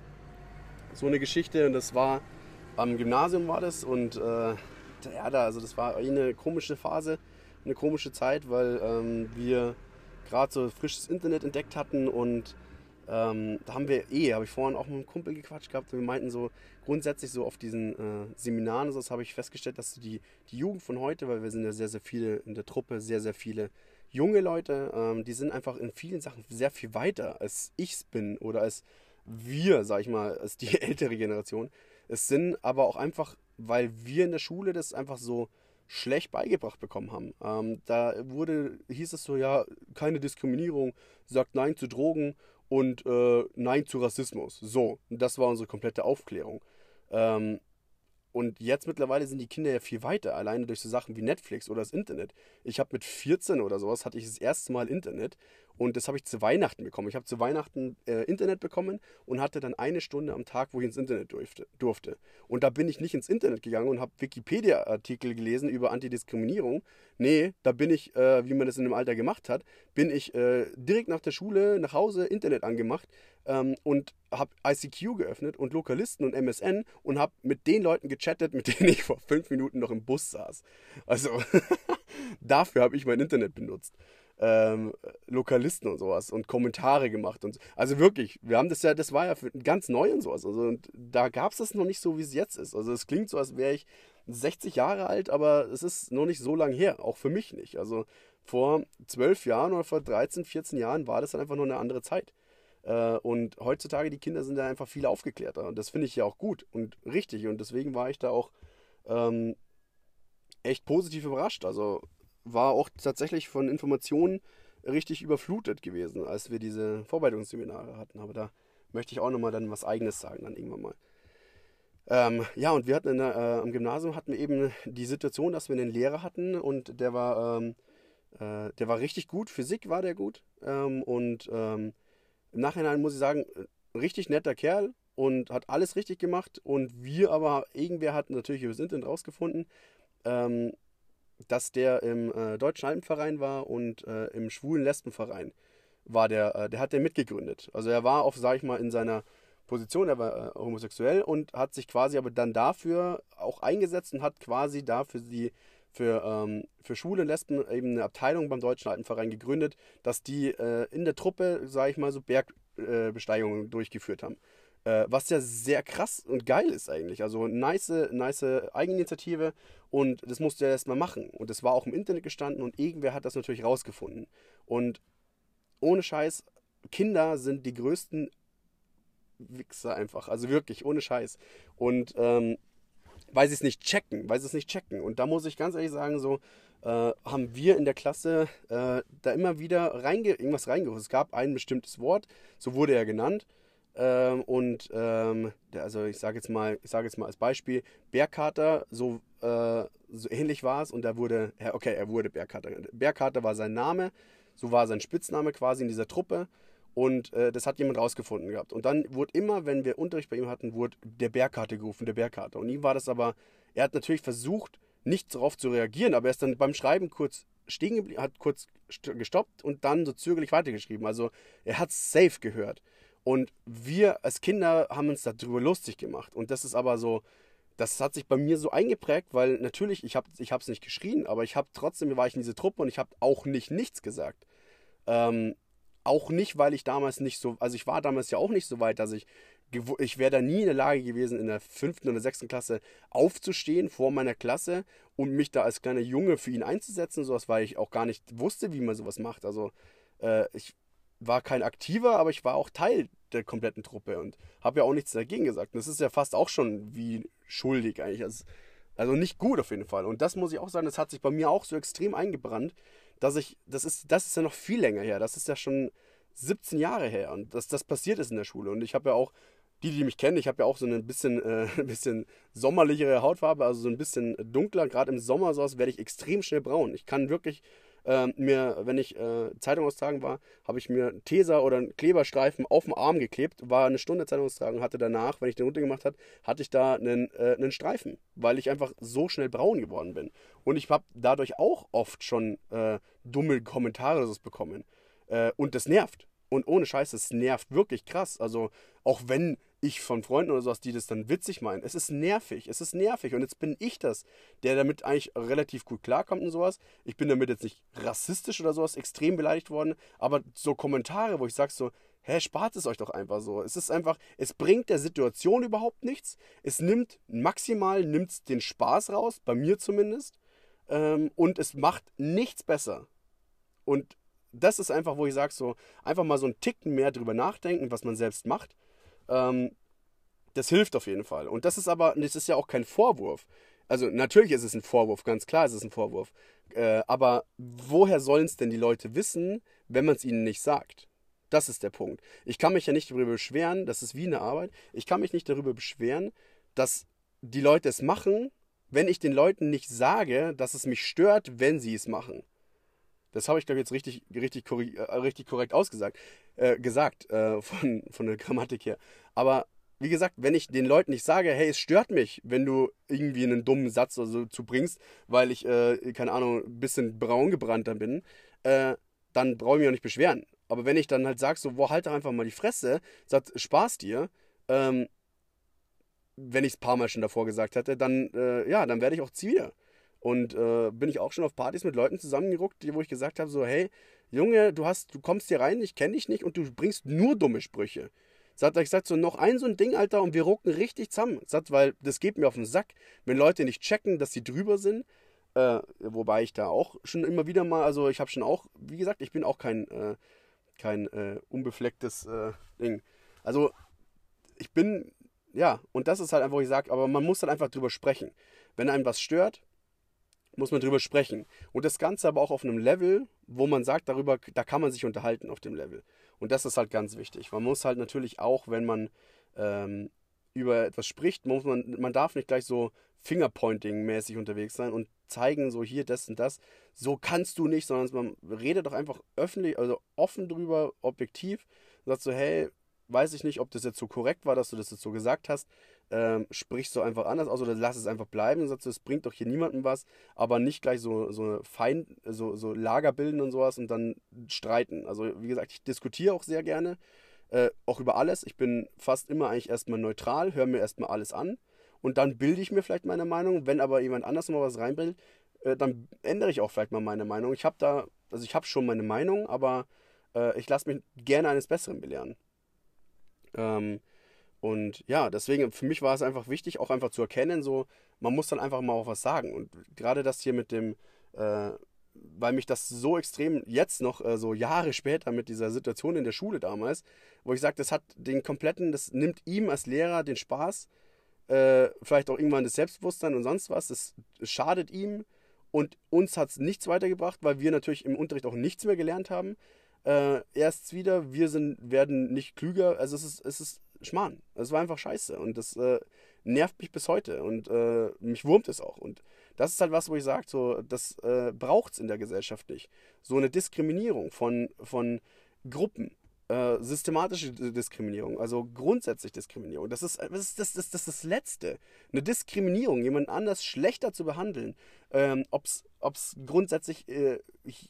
so eine Geschichte. Und das war am Gymnasium war das und äh, ja, da, also das war eine komische Phase, eine komische Zeit, weil ähm, wir gerade so frisches Internet entdeckt hatten und ähm, da haben wir eh, habe ich vorhin auch mit einem Kumpel gequatscht gehabt und wir meinten so grundsätzlich so auf diesen äh, Seminaren, so, habe ich festgestellt, dass die, die Jugend von heute, weil wir sind ja sehr, sehr viele in der Truppe, sehr, sehr viele junge Leute, ähm, die sind einfach in vielen Sachen sehr viel weiter, als ich bin oder als wir, sag ich mal, als die ältere Generation. Es sind aber auch einfach, weil wir in der Schule das einfach so schlecht beigebracht bekommen haben. Ähm, da wurde, hieß es so, ja, keine Diskriminierung, sagt Nein zu Drogen und äh, Nein zu Rassismus. So, das war unsere komplette Aufklärung. Ähm, und jetzt mittlerweile sind die Kinder ja viel weiter, alleine durch so Sachen wie Netflix oder das Internet. Ich habe mit 14 oder sowas, hatte ich das erste Mal Internet und das habe ich zu Weihnachten bekommen. Ich habe zu Weihnachten äh, Internet bekommen und hatte dann eine Stunde am Tag, wo ich ins Internet durfte. durfte. Und da bin ich nicht ins Internet gegangen und habe Wikipedia-Artikel gelesen über Antidiskriminierung. Nee, da bin ich, äh, wie man das in dem Alter gemacht hat, bin ich äh, direkt nach der Schule nach Hause Internet angemacht ähm, und habe ICQ geöffnet und Lokalisten und MSN und habe mit den Leuten gechattet, mit denen ich vor fünf Minuten noch im Bus saß. Also dafür habe ich mein Internet benutzt ähm, Lokalisten und sowas und Kommentare gemacht und so. also wirklich, wir haben das ja, das war ja für, ganz neu und sowas. Also und da gab es das noch nicht so, wie es jetzt ist. Also es klingt so, als wäre ich 60 Jahre alt, aber es ist noch nicht so lange her, auch für mich nicht. Also vor 12 Jahren oder vor 13, 14 Jahren war das dann einfach nur eine andere Zeit. Äh, und heutzutage, die Kinder sind da einfach viel aufgeklärter. Und das finde ich ja auch gut und richtig. Und deswegen war ich da auch ähm, echt positiv überrascht. Also war auch tatsächlich von Informationen richtig überflutet gewesen, als wir diese Vorbereitungsseminare hatten. Aber da möchte ich auch nochmal dann was Eigenes sagen, dann irgendwann mal. Ähm, ja, und wir hatten der, äh, am Gymnasium hatten wir eben die Situation, dass wir einen Lehrer hatten und der war, ähm, äh, der war richtig gut. Physik war der gut. Ähm, und ähm, im Nachhinein muss ich sagen, richtig netter Kerl und hat alles richtig gemacht. Und wir aber, irgendwer hat natürlich über das Internet rausgefunden, ähm, dass der im äh, Deutschen Alpenverein war und äh, im Schwulen Lesbenverein war der, äh, der hat der mitgegründet. Also er war auch, sag ich mal, in seiner Position, er war äh, homosexuell und hat sich quasi aber dann dafür auch eingesetzt und hat quasi dafür die für, ähm, für Schwule und Lesben eben eine Abteilung beim Deutschen Alpenverein gegründet, dass die äh, in der Truppe, sage ich mal, so Bergbesteigungen durchgeführt haben. Äh, was ja sehr krass und geil ist eigentlich. Also nice, nice Eigeninitiative und das musst du ja erstmal machen. Und das war auch im Internet gestanden und irgendwer hat das natürlich rausgefunden. Und ohne Scheiß, Kinder sind die größten Wichser einfach. Also wirklich, ohne Scheiß. Und ähm, weil sie es nicht checken, weil sie es nicht checken. Und da muss ich ganz ehrlich sagen, so äh, haben wir in der Klasse äh, da immer wieder reinge irgendwas reingeholt. Es gab ein bestimmtes Wort, so wurde er genannt. Ähm, und ähm, also ich sage jetzt mal, ich sage jetzt mal als Beispiel, Bergkater, so, äh, so ähnlich war es und da wurde, okay, er wurde Bergkater. Bergkater war sein Name, so war sein Spitzname quasi in dieser Truppe und äh, das hat jemand rausgefunden gehabt. Und dann wurde immer, wenn wir Unterricht bei ihm hatten, wurde der Bergkater gerufen, der Bergkater. Und ihm war das aber, er hat natürlich versucht, nicht darauf zu reagieren, aber er ist dann beim Schreiben kurz stehen geblieben, hat kurz gestoppt und dann so zögerlich weitergeschrieben. Also er hat safe gehört. Und wir als Kinder haben uns darüber lustig gemacht. Und das ist aber so, das hat sich bei mir so eingeprägt, weil natürlich, ich habe es ich nicht geschrien, aber ich habe trotzdem, war ich in diese Truppe und ich habe auch nicht nichts gesagt. Ähm, auch nicht, weil ich damals nicht so, also ich war damals ja auch nicht so weit, dass ich, ich wäre da nie in der Lage gewesen, in der fünften oder sechsten Klasse aufzustehen vor meiner Klasse und mich da als kleiner Junge für ihn einzusetzen, sowas, weil ich auch gar nicht wusste, wie man sowas macht. Also äh, ich war kein aktiver, aber ich war auch Teil der kompletten Truppe und habe ja auch nichts dagegen gesagt. Und das ist ja fast auch schon wie schuldig eigentlich. Also, also nicht gut auf jeden Fall. Und das muss ich auch sagen, das hat sich bei mir auch so extrem eingebrannt, dass ich, das ist, das ist ja noch viel länger her. Das ist ja schon 17 Jahre her und dass das passiert ist in der Schule. Und ich habe ja auch, die, die mich kennen, ich habe ja auch so eine bisschen, äh, ein bisschen sommerlichere Hautfarbe, also so ein bisschen dunkler. Gerade im Sommer sowas werde ich extrem schnell braun. Ich kann wirklich ähm, mir, wenn ich äh, Zeitung austragen war, habe ich mir einen Teser oder einen Kleberstreifen auf den Arm geklebt, war eine Stunde Zeitung austragen, hatte danach, wenn ich den runtergemacht habe, hatte ich da einen, äh, einen Streifen, weil ich einfach so schnell braun geworden bin. Und ich habe dadurch auch oft schon äh, dumme Kommentare bekommen. Äh, und das nervt. Und ohne Scheiß, es nervt wirklich krass. Also, auch wenn ich von Freunden oder sowas, die das dann witzig meinen, es ist nervig, es ist nervig. Und jetzt bin ich das, der damit eigentlich relativ gut klarkommt und sowas. Ich bin damit jetzt nicht rassistisch oder sowas extrem beleidigt worden, aber so Kommentare, wo ich sage so, hä, spart es euch doch einfach so. Es ist einfach, es bringt der Situation überhaupt nichts. Es nimmt maximal, nimmt den Spaß raus, bei mir zumindest. Ähm, und es macht nichts besser. Und das ist einfach, wo ich sage, so einfach mal so einen Ticken mehr drüber nachdenken, was man selbst macht. Ähm, das hilft auf jeden Fall. Und das ist aber, das ist ja auch kein Vorwurf. Also natürlich ist es ein Vorwurf, ganz klar ist es ein Vorwurf. Äh, aber woher sollen es denn die Leute wissen, wenn man es ihnen nicht sagt? Das ist der Punkt. Ich kann mich ja nicht darüber beschweren, das ist wie eine Arbeit. Ich kann mich nicht darüber beschweren, dass die Leute es machen, wenn ich den Leuten nicht sage, dass es mich stört, wenn sie es machen. Das habe ich, glaube ich, jetzt richtig, richtig, korrekt, äh, richtig korrekt ausgesagt, äh, gesagt, äh, von, von der Grammatik her. Aber wie gesagt, wenn ich den Leuten nicht sage, hey, es stört mich, wenn du irgendwie einen dummen Satz oder so zu bringst, weil ich, äh, keine Ahnung, ein bisschen braun gebrannter bin, äh, dann brauche ich mich auch nicht beschweren. Aber wenn ich dann halt sage, so, boah, halt doch einfach mal die Fresse, sagt, Spaß dir, ähm, wenn ich es ein paar Mal schon davor gesagt hätte, dann, äh, ja, dann werde ich auch Ziel. Und äh, bin ich auch schon auf Partys mit Leuten zusammengeruckt, wo ich gesagt habe, so, hey, Junge, du hast, du kommst hier rein, ich kenne dich nicht und du bringst nur dumme Sprüche. Sagt, ich sag so, noch ein so ein Ding, Alter, und wir rucken richtig zusammen. Sagt, weil das geht mir auf den Sack, wenn Leute nicht checken, dass sie drüber sind. Äh, wobei ich da auch schon immer wieder mal, also ich habe schon auch, wie gesagt, ich bin auch kein, äh, kein äh, unbeflecktes äh, Ding. Also ich bin, ja, und das ist halt einfach, wo ich sage, aber man muss halt einfach drüber sprechen. Wenn einem was stört, muss man drüber sprechen. Und das Ganze aber auch auf einem Level, wo man sagt, darüber, da kann man sich unterhalten auf dem Level. Und das ist halt ganz wichtig. Man muss halt natürlich auch, wenn man ähm, über etwas spricht, muss man, man darf nicht gleich so Fingerpointing-mäßig unterwegs sein und zeigen, so hier, das und das. So kannst du nicht, sondern man redet doch einfach öffentlich, also offen drüber, objektiv. Und sagt so, hey, weiß ich nicht, ob das jetzt so korrekt war, dass du das jetzt so gesagt hast ähm, sprichst du einfach anders aus oder lass es einfach bleiben und sagst, es bringt doch hier niemandem was, aber nicht gleich so, so Feind, so, so Lager bilden und sowas und dann streiten. Also wie gesagt, ich diskutiere auch sehr gerne, äh, auch über alles. Ich bin fast immer eigentlich erstmal neutral, höre mir erstmal alles an und dann bilde ich mir vielleicht meine Meinung. Wenn aber jemand anders noch was reinbildet, äh, dann ändere ich auch vielleicht mal meine Meinung. Ich habe da, also ich habe schon meine Meinung, aber äh, ich lasse mich gerne eines Besseren belehren. Ähm, und ja, deswegen, für mich war es einfach wichtig, auch einfach zu erkennen, so, man muss dann einfach mal auch was sagen. Und gerade das hier mit dem, äh, weil mich das so extrem jetzt noch, äh, so Jahre später mit dieser Situation in der Schule damals, wo ich sage, das hat den kompletten, das nimmt ihm als Lehrer den Spaß, äh, vielleicht auch irgendwann das Selbstbewusstsein und sonst was, das schadet ihm und uns hat es nichts weitergebracht, weil wir natürlich im Unterricht auch nichts mehr gelernt haben. Äh, erst wieder, wir sind, werden nicht klüger, also es ist, es ist Schmarrn. Es war einfach scheiße und das äh, nervt mich bis heute und äh, mich wurmt es auch. Und das ist halt was, wo ich sage, so, das äh, braucht es in der Gesellschaft nicht. So eine Diskriminierung von, von Gruppen, äh, systematische Diskriminierung, also grundsätzlich Diskriminierung. Das ist das, ist, das, das, das, das Letzte. Eine Diskriminierung, jemand anders schlechter zu behandeln. Ähm, Ob es grundsätzlich äh,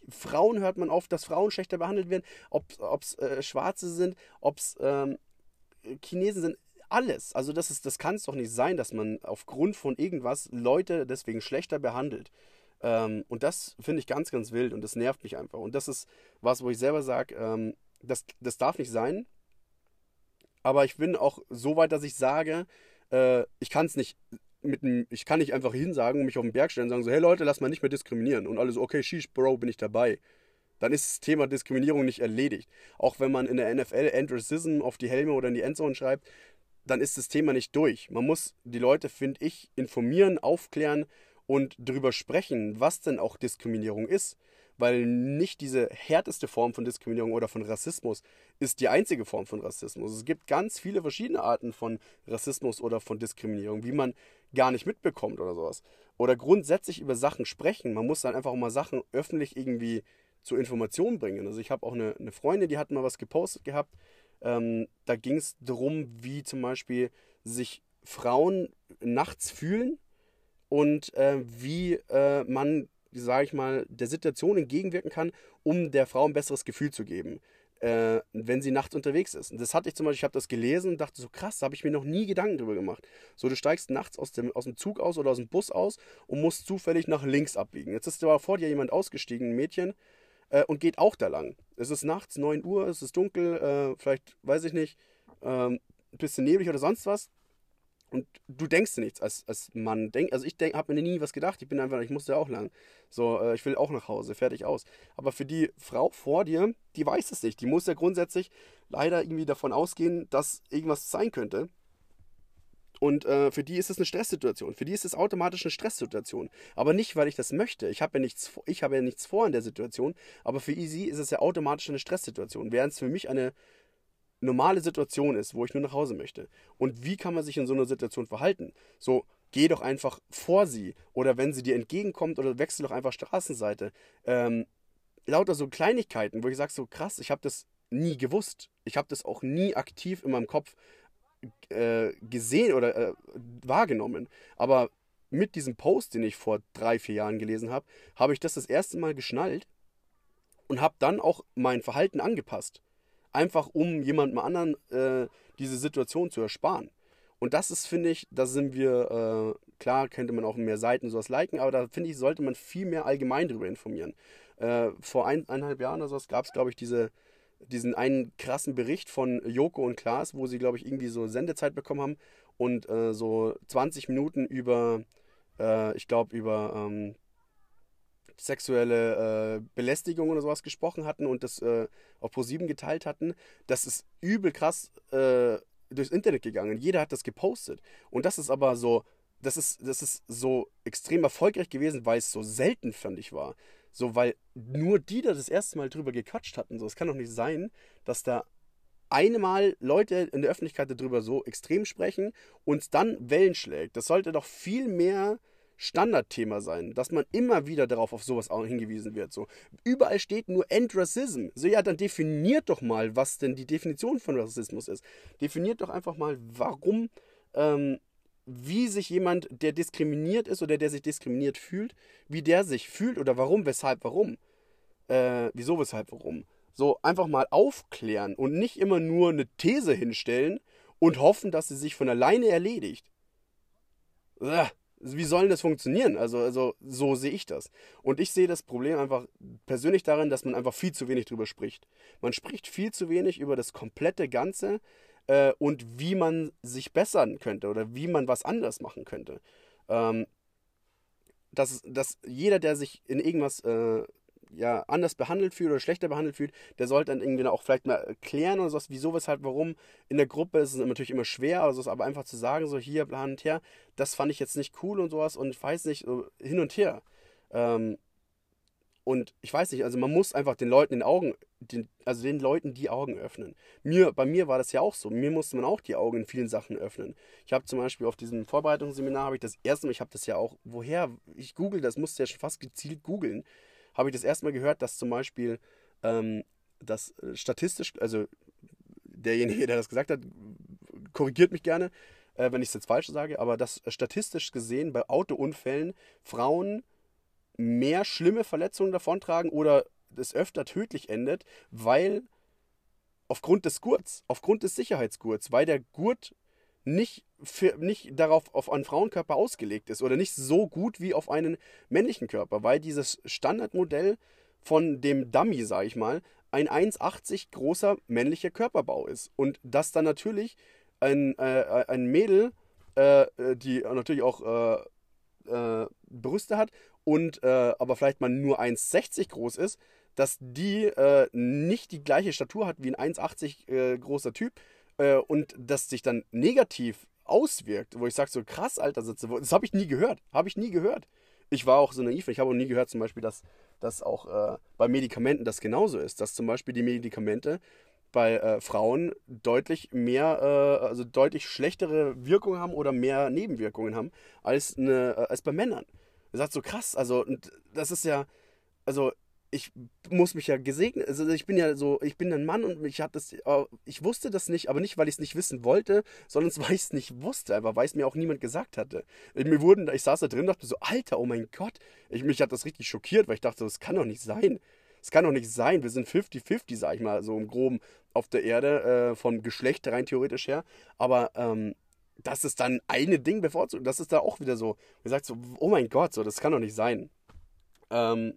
Frauen hört man oft, dass Frauen schlechter behandelt werden, ob es äh, Schwarze sind, ob es ähm, Chinesen sind alles. Also das das kann es doch nicht sein, dass man aufgrund von irgendwas Leute deswegen schlechter behandelt. Ähm, und das finde ich ganz, ganz wild und das nervt mich einfach. Und das ist was, wo ich selber sage, ähm, das, das darf nicht sein. Aber ich bin auch so weit, dass ich sage, äh, ich kann es nicht mit einem, ich kann nicht einfach hinsagen, mich auf den Berg stellen und sagen so, hey Leute, lass mal nicht mehr diskriminieren. Und alle so, okay, sheesh, Bro, bin ich dabei dann ist das Thema Diskriminierung nicht erledigt. Auch wenn man in der NFL End auf die Helme oder in die Endzone schreibt, dann ist das Thema nicht durch. Man muss die Leute, finde ich, informieren, aufklären und darüber sprechen, was denn auch Diskriminierung ist. weil nicht diese härteste Form von Diskriminierung oder von Rassismus ist die einzige Form von Rassismus. Es gibt ganz viele verschiedene Arten von Rassismus oder von Diskriminierung, wie man gar nicht mitbekommt oder sowas. Oder grundsätzlich über Sachen sprechen. Man muss dann einfach mal Sachen öffentlich irgendwie zur Information bringen. Also ich habe auch eine, eine Freundin, die hat mal was gepostet gehabt. Ähm, da ging es darum, wie zum Beispiel sich Frauen nachts fühlen und äh, wie äh, man, sage ich mal, der Situation entgegenwirken kann, um der Frau ein besseres Gefühl zu geben, äh, wenn sie nachts unterwegs ist. Und das hatte ich zum Beispiel, ich habe das gelesen und dachte so, krass, da habe ich mir noch nie Gedanken drüber gemacht. So, du steigst nachts aus dem, aus dem Zug aus oder aus dem Bus aus und musst zufällig nach links abbiegen. Jetzt ist aber vor dir jemand ausgestiegen, ein Mädchen, äh, und geht auch da lang. Es ist nachts, 9 Uhr, es ist dunkel, äh, vielleicht, weiß ich nicht, ähm, ein bisschen neblig oder sonst was. Und du denkst dir nichts als, als Mann. Denk, also ich habe mir nie was gedacht. Ich bin einfach, ich musste ja auch lang. So, äh, ich will auch nach Hause, fertig aus. Aber für die Frau vor dir, die weiß es nicht. Die muss ja grundsätzlich leider irgendwie davon ausgehen, dass irgendwas sein könnte. Und äh, für die ist es eine Stresssituation. Für die ist es automatisch eine Stresssituation. Aber nicht, weil ich das möchte. Ich habe ja, nichts, ich hab ja nichts vor in der Situation. Aber für sie ist es ja automatisch eine Stresssituation. Während es für mich eine normale Situation ist, wo ich nur nach Hause möchte. Und wie kann man sich in so einer Situation verhalten? So, geh doch einfach vor sie. Oder wenn sie dir entgegenkommt, oder wechsel doch einfach Straßenseite. Ähm, lauter so Kleinigkeiten, wo ich sage, so krass, ich habe das nie gewusst. Ich habe das auch nie aktiv in meinem Kopf äh, gesehen oder äh, wahrgenommen. Aber mit diesem Post, den ich vor drei, vier Jahren gelesen habe, habe ich das das erste Mal geschnallt und habe dann auch mein Verhalten angepasst. Einfach um jemandem anderen äh, diese Situation zu ersparen. Und das ist, finde ich, da sind wir, äh, klar, könnte man auch mehr Seiten sowas liken, aber da finde ich, sollte man viel mehr allgemein darüber informieren. Äh, vor ein, eineinhalb Jahren oder sowas gab es, glaube ich, diese, diesen einen krassen Bericht von Joko und Klaas, wo sie, glaube ich, irgendwie so Sendezeit bekommen haben und äh, so 20 Minuten über, äh, ich glaube, über ähm, sexuelle äh, Belästigung oder sowas gesprochen hatten und das äh, auf Pro7 geteilt hatten. Das ist übel krass äh, durchs Internet gegangen. Jeder hat das gepostet. Und das ist aber so, das ist, das ist so extrem erfolgreich gewesen, weil es so selten, fand ich, war. So, weil nur die da das erste Mal drüber gequatscht hatten. So, es kann doch nicht sein, dass da einmal Leute in der Öffentlichkeit darüber so extrem sprechen und dann Wellen schlägt. Das sollte doch viel mehr Standardthema sein, dass man immer wieder darauf auf sowas auch hingewiesen wird. So überall steht nur End Racism. So ja, dann definiert doch mal, was denn die Definition von Rassismus ist. Definiert doch einfach mal, warum ähm, wie sich jemand, der diskriminiert ist oder der sich diskriminiert fühlt, wie der sich fühlt oder warum, weshalb, warum. Äh, wieso, weshalb, warum. So einfach mal aufklären und nicht immer nur eine These hinstellen und hoffen, dass sie sich von alleine erledigt. Wie soll das funktionieren? Also, also so sehe ich das. Und ich sehe das Problem einfach persönlich darin, dass man einfach viel zu wenig drüber spricht. Man spricht viel zu wenig über das komplette Ganze äh, und wie man sich bessern könnte oder wie man was anders machen könnte. Ähm, dass, dass jeder, der sich in irgendwas äh, ja, anders behandelt fühlt oder schlechter behandelt fühlt, der sollte dann irgendwie auch vielleicht mal erklären oder sowas, wieso, weshalb, warum. In der Gruppe ist es natürlich immer schwer, also aber einfach zu sagen, so hier, plan und her, das fand ich jetzt nicht cool und sowas und ich weiß nicht, hin und her. Ähm, und ich weiß nicht, also man muss einfach den Leuten den Augen, den, also den Leuten die Augen öffnen. Mir, bei mir war das ja auch so. Mir musste man auch die Augen in vielen Sachen öffnen. Ich habe zum Beispiel auf diesem Vorbereitungsseminar habe ich das erste Mal, ich habe das ja auch, woher, ich google das, musste ja schon fast gezielt googeln, habe ich das erste Mal gehört, dass zum Beispiel ähm, das äh, statistisch, also derjenige, der das gesagt hat, korrigiert mich gerne, äh, wenn ich es jetzt falsch sage, aber dass statistisch gesehen bei Autounfällen Frauen mehr schlimme Verletzungen davontragen oder es öfter tödlich endet, weil aufgrund des Gurts, aufgrund des Sicherheitsgurts, weil der Gurt nicht, für, nicht darauf auf einen Frauenkörper ausgelegt ist oder nicht so gut wie auf einen männlichen Körper, weil dieses Standardmodell von dem Dummy, sage ich mal, ein 1,80 großer männlicher Körperbau ist. Und dass dann natürlich ein, äh, ein Mädel, äh, die natürlich auch äh, äh Brüste hat und äh, aber vielleicht mal nur 1,60 groß ist, dass die äh, nicht die gleiche Statur hat wie ein 1,80 äh, großer Typ äh, und das sich dann negativ auswirkt, wo ich sage so krass, Alter, das habe ich nie gehört, habe ich nie gehört. ich war auch so naiv. Ich habe auch nie gehört zum Beispiel, dass, dass auch äh, bei Medikamenten das genauso ist. Dass zum Beispiel die Medikamente bei äh, Frauen deutlich mehr, äh, also deutlich schlechtere Wirkungen haben oder mehr Nebenwirkungen haben als, eine, äh, als bei Männern. Sagt so krass, also das ist ja, also ich muss mich ja gesegnet, also ich bin ja so, ich bin ein Mann und ich hatte das, äh, ich wusste das nicht, aber nicht, weil ich es nicht wissen wollte, sondern weil ich es nicht wusste, einfach weil es mir auch niemand gesagt hatte. Ich, mir wurden, ich saß da drin und dachte so, Alter, oh mein Gott, ich, mich hat das richtig schockiert, weil ich dachte, das kann doch nicht sein. Es kann doch nicht sein, wir sind 50-50, sag ich mal, so im Groben auf der Erde, äh, vom Geschlecht rein theoretisch her, aber ähm, das ist dann eine Ding bevorzugt, das ist da auch wieder so, man sagt so, oh mein Gott, so, das kann doch nicht sein. Ähm,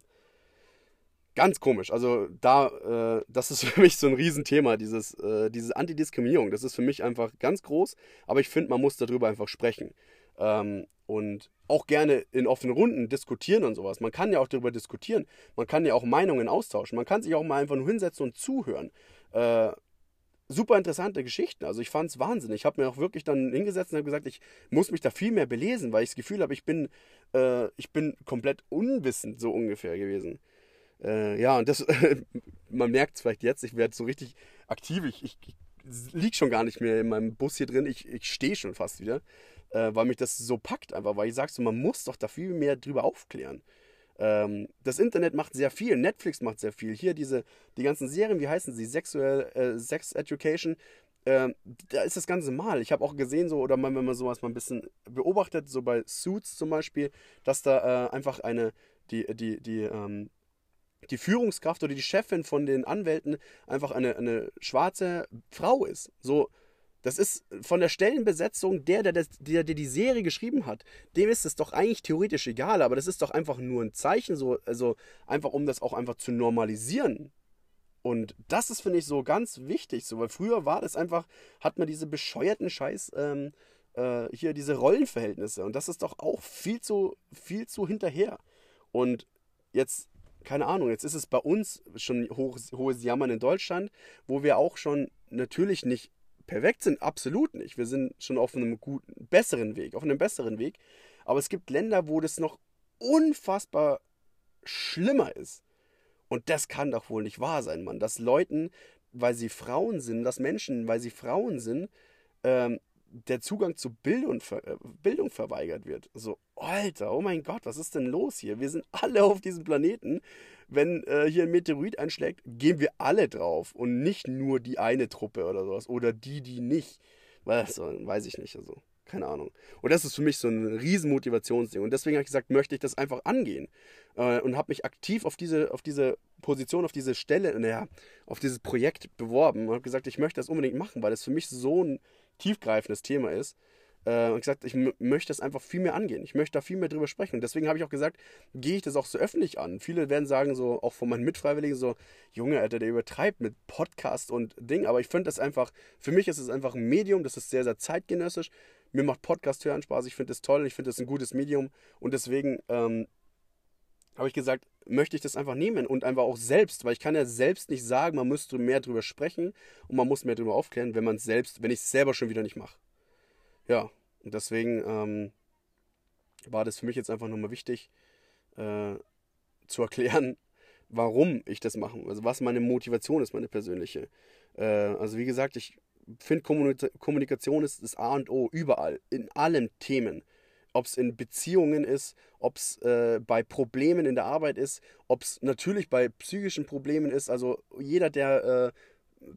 Ganz komisch. Also da, äh, das ist für mich so ein Riesenthema, dieses, äh, diese Antidiskriminierung. Das ist für mich einfach ganz groß, aber ich finde, man muss darüber einfach sprechen. Ähm, und auch gerne in offenen Runden diskutieren und sowas. Man kann ja auch darüber diskutieren. Man kann ja auch Meinungen austauschen. Man kann sich auch mal einfach nur hinsetzen und zuhören. Äh, super interessante Geschichten. Also ich fand es Wahnsinn. Ich habe mir auch wirklich dann hingesetzt und habe gesagt, ich muss mich da viel mehr belesen, weil ich das Gefühl habe, ich bin, äh, ich bin komplett unwissend so ungefähr gewesen. Äh, ja, und das, man merkt es vielleicht jetzt, ich werde so richtig aktiv. Ich, ich, ich liege schon gar nicht mehr in meinem Bus hier drin. Ich, ich stehe schon fast wieder, äh, weil mich das so packt einfach, weil ich sage so, man muss doch da viel mehr drüber aufklären. Ähm, das Internet macht sehr viel, Netflix macht sehr viel. Hier diese, die ganzen Serien, wie heißen sie? Sexual, äh, Sex Education. Äh, da ist das Ganze mal. Ich habe auch gesehen, so, oder mal, wenn man sowas mal ein bisschen beobachtet, so bei Suits zum Beispiel, dass da äh, einfach eine, die, die, die, ähm, die Führungskraft oder die Chefin von den Anwälten einfach eine, eine schwarze Frau ist. So, das ist von der Stellenbesetzung der, der, der, der die Serie geschrieben hat, dem ist es doch eigentlich theoretisch egal, aber das ist doch einfach nur ein Zeichen, so, also einfach um das auch einfach zu normalisieren. Und das ist, finde ich, so ganz wichtig, so, weil früher war das einfach, hat man diese bescheuerten Scheiß, ähm, äh, hier diese Rollenverhältnisse und das ist doch auch viel zu, viel zu hinterher. Und jetzt keine Ahnung, jetzt ist es bei uns schon hoch, hohes Jammern in Deutschland, wo wir auch schon natürlich nicht perfekt sind, absolut nicht. Wir sind schon auf einem guten, besseren Weg, auf einem besseren Weg. Aber es gibt Länder, wo das noch unfassbar schlimmer ist. Und das kann doch wohl nicht wahr sein, Mann. Dass Leuten, weil sie Frauen sind, dass Menschen, weil sie Frauen sind, ähm, der Zugang zu Bildung, äh, Bildung verweigert wird. So, Alter, oh mein Gott, was ist denn los hier? Wir sind alle auf diesem Planeten. Wenn äh, hier ein Meteorit einschlägt, gehen wir alle drauf und nicht nur die eine Truppe oder sowas oder die, die nicht. Also, weiß ich nicht, also keine Ahnung. Und das ist für mich so ein riesen Motivationsding. Und deswegen habe ich gesagt, möchte ich das einfach angehen. Äh, und habe mich aktiv auf diese, auf diese Position, auf diese Stelle, naja, auf dieses Projekt beworben und habe gesagt, ich möchte das unbedingt machen, weil das für mich so ein tiefgreifendes Thema ist. Äh, und gesagt, ich möchte das einfach viel mehr angehen. Ich möchte da viel mehr drüber sprechen. Und deswegen habe ich auch gesagt, gehe ich das auch so öffentlich an. Viele werden sagen, so, auch von meinen Mitfreiwilligen, so, Junge, Alter, der übertreibt mit Podcast und Ding. Aber ich finde das einfach, für mich ist es einfach ein Medium, das ist sehr, sehr zeitgenössisch. Mir macht Podcast hören Spaß. Ich finde es toll. Ich finde es ein gutes Medium. Und deswegen ähm, habe ich gesagt, möchte ich das einfach nehmen und einfach auch selbst, weil ich kann ja selbst nicht sagen, man müsste mehr drüber sprechen und man muss mehr drüber aufklären, wenn man selbst, wenn ich es selber schon wieder nicht mache. Ja, und deswegen ähm, war das für mich jetzt einfach nochmal wichtig äh, zu erklären, warum ich das mache, also was meine Motivation ist, meine persönliche. Äh, also wie gesagt, ich finde Kommunikation ist das A und O überall, in allen Themen ob es in Beziehungen ist, ob es äh, bei Problemen in der Arbeit ist, ob es natürlich bei psychischen Problemen ist. Also jeder, der äh,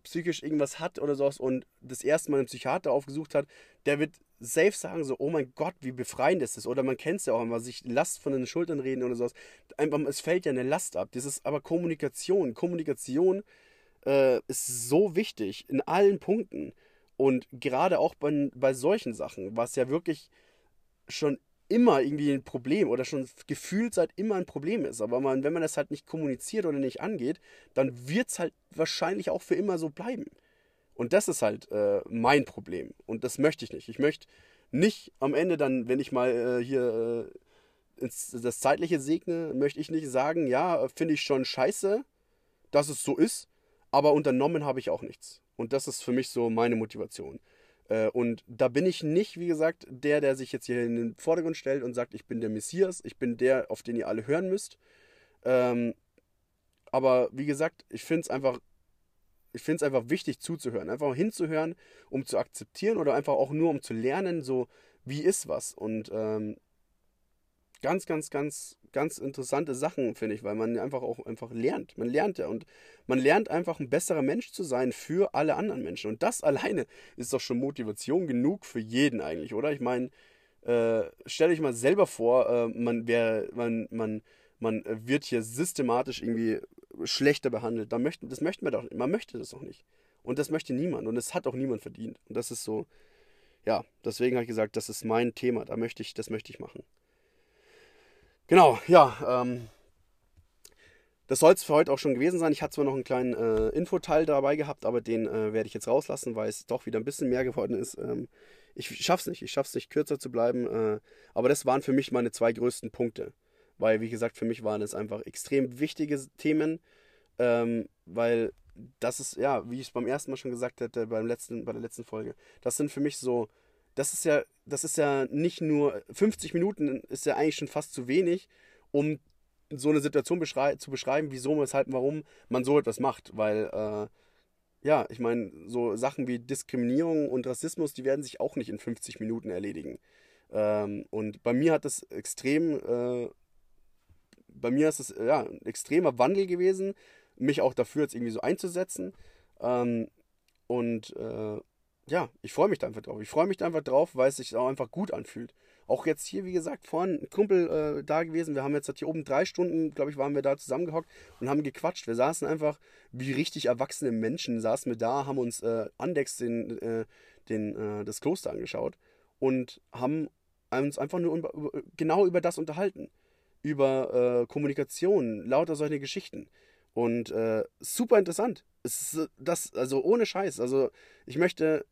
psychisch irgendwas hat oder sowas und das erste Mal einen Psychiater aufgesucht hat, der wird safe sagen so, oh mein Gott, wie befreiend ist das. Oder man kennt es ja auch immer, sich Last von den Schultern reden oder sowas. Einfach, es fällt ja eine Last ab. Das ist aber Kommunikation. Kommunikation äh, ist so wichtig in allen Punkten. Und gerade auch bei, bei solchen Sachen, was ja wirklich schon immer irgendwie ein Problem oder schon gefühlt seit immer ein Problem ist. Aber man, wenn man das halt nicht kommuniziert oder nicht angeht, dann wird es halt wahrscheinlich auch für immer so bleiben. Und das ist halt äh, mein Problem. Und das möchte ich nicht. Ich möchte nicht am Ende dann, wenn ich mal äh, hier äh, ins, das Zeitliche segne, möchte ich nicht sagen, ja, finde ich schon scheiße, dass es so ist, aber unternommen habe ich auch nichts. Und das ist für mich so meine Motivation. Äh, und da bin ich nicht, wie gesagt, der, der sich jetzt hier in den Vordergrund stellt und sagt, ich bin der Messias, ich bin der, auf den ihr alle hören müsst. Ähm, aber wie gesagt, ich finde es einfach, ich finde es einfach wichtig zuzuhören, einfach hinzuhören, um zu akzeptieren oder einfach auch nur um zu lernen, so wie ist was. Und ähm, ganz, ganz, ganz, ganz interessante Sachen, finde ich, weil man einfach auch einfach lernt. Man lernt ja und man lernt einfach ein besserer Mensch zu sein für alle anderen Menschen. Und das alleine ist doch schon Motivation genug für jeden eigentlich, oder? Ich meine, äh, stell euch mal selber vor, äh, man, wär, man, man, man wird hier systematisch irgendwie schlechter behandelt. Da möchten, das möchte man doch nicht. Man möchte das doch nicht. Und das möchte niemand. Und das hat auch niemand verdient. Und das ist so, ja, deswegen habe ich gesagt, das ist mein Thema. Da möchte ich, das möchte ich machen. Genau, ja, ähm, das soll es für heute auch schon gewesen sein. Ich hatte zwar noch einen kleinen äh, Infoteil dabei gehabt, aber den äh, werde ich jetzt rauslassen, weil es doch wieder ein bisschen mehr geworden ist. Ähm, ich schaff's nicht, ich schaff's nicht, kürzer zu bleiben. Äh, aber das waren für mich meine zwei größten Punkte. Weil, wie gesagt, für mich waren es einfach extrem wichtige Themen, ähm, weil das ist, ja, wie ich es beim ersten Mal schon gesagt hatte, beim letzten, bei der letzten Folge, das sind für mich so das ist ja, das ist ja nicht nur 50 Minuten ist ja eigentlich schon fast zu wenig, um so eine Situation beschrei zu beschreiben, wieso, weshalb, warum man so etwas macht. Weil, äh, ja, ich meine, so Sachen wie Diskriminierung und Rassismus, die werden sich auch nicht in 50 Minuten erledigen. Ähm, und bei mir hat das extrem, äh, bei mir ist es ja ein extremer Wandel gewesen, mich auch dafür jetzt irgendwie so einzusetzen. Ähm, und äh, ja, ich freue mich da einfach drauf. Ich freue mich da einfach drauf, weil es sich auch einfach gut anfühlt. Auch jetzt hier, wie gesagt, vorhin ein Kumpel äh, da gewesen. Wir haben jetzt hier oben drei Stunden, glaube ich, waren wir da zusammengehockt und haben gequatscht. Wir saßen einfach wie richtig erwachsene Menschen, saßen wir da, haben uns äh, Andex den, äh, den, äh, das Kloster angeschaut und haben uns einfach nur über, genau über das unterhalten. Über äh, Kommunikation, lauter solche Geschichten. Und äh, super interessant. Es ist das, also ohne Scheiß. Also ich möchte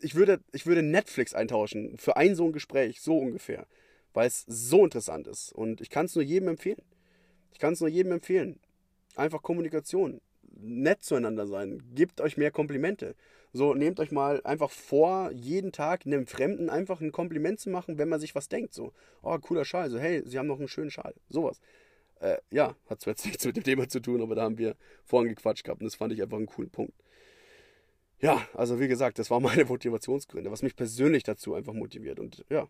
ich würde, ich würde Netflix eintauschen für ein so ein Gespräch, so ungefähr. Weil es so interessant ist. Und ich kann es nur jedem empfehlen. Ich kann es nur jedem empfehlen. Einfach Kommunikation. Nett zueinander sein. Gebt euch mehr Komplimente. So, nehmt euch mal einfach vor, jeden Tag einem Fremden einfach ein Kompliment zu machen, wenn man sich was denkt. So, oh, cooler Schal. So, hey, sie haben noch einen schönen Schal. Sowas. Äh, ja, hat zwar jetzt nichts mit dem Thema zu tun, aber da haben wir vorhin gequatscht gehabt und das fand ich einfach einen coolen Punkt ja, also wie gesagt, das waren meine Motivationsgründe, was mich persönlich dazu einfach motiviert. Und ja,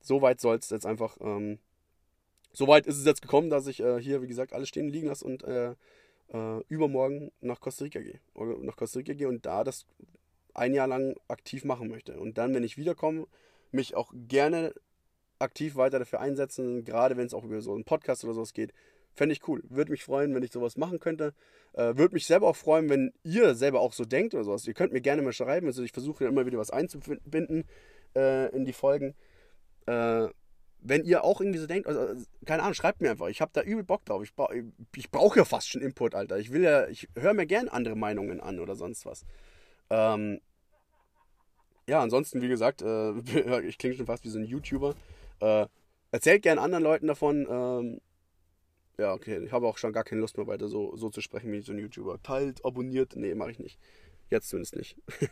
so weit soll es jetzt einfach, ähm, so weit ist es jetzt gekommen, dass ich äh, hier, wie gesagt, alles stehen liegen lasse und äh, äh, übermorgen nach Costa Rica gehe. Oder nach Costa Rica gehe und da das ein Jahr lang aktiv machen möchte. Und dann, wenn ich wiederkomme, mich auch gerne aktiv weiter dafür einsetzen, gerade wenn es auch über so einen Podcast oder sowas geht, Fände ich cool. Würde mich freuen, wenn ich sowas machen könnte. Äh, Würde mich selber auch freuen, wenn ihr selber auch so denkt oder sowas. Ihr könnt mir gerne mal schreiben. Also ich versuche ja immer wieder was einzubinden äh, in die Folgen. Äh, wenn ihr auch irgendwie so denkt, also, keine Ahnung, schreibt mir einfach. Ich habe da übel Bock drauf. Ich, bra ich brauche ja fast schon Input, Alter. Ich will ja, ich höre mir gerne andere Meinungen an oder sonst was. Ähm, ja, ansonsten, wie gesagt, äh, ich klinge schon fast wie so ein YouTuber. Äh, erzählt gerne anderen Leuten davon. Ja, okay. Ich habe auch schon gar keine Lust mehr weiter so, so zu sprechen wie so ein YouTuber. Teilt, abonniert. Nee, mache ich nicht. Jetzt zumindest nicht.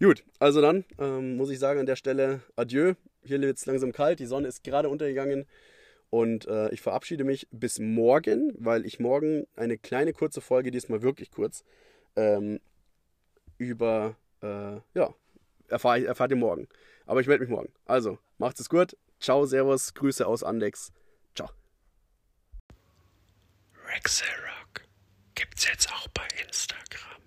Gut, also dann ähm, muss ich sagen an der Stelle Adieu. Hier wird es langsam kalt. Die Sonne ist gerade untergegangen. Und äh, ich verabschiede mich bis morgen, weil ich morgen eine kleine kurze Folge, diesmal wirklich kurz, ähm, über, äh, ja, erfahre erfahrt ihr morgen. Aber ich melde mich morgen. Also, macht's es gut. Ciao, Servus, Grüße aus Andex. Rexerock gibt's jetzt auch bei Instagram.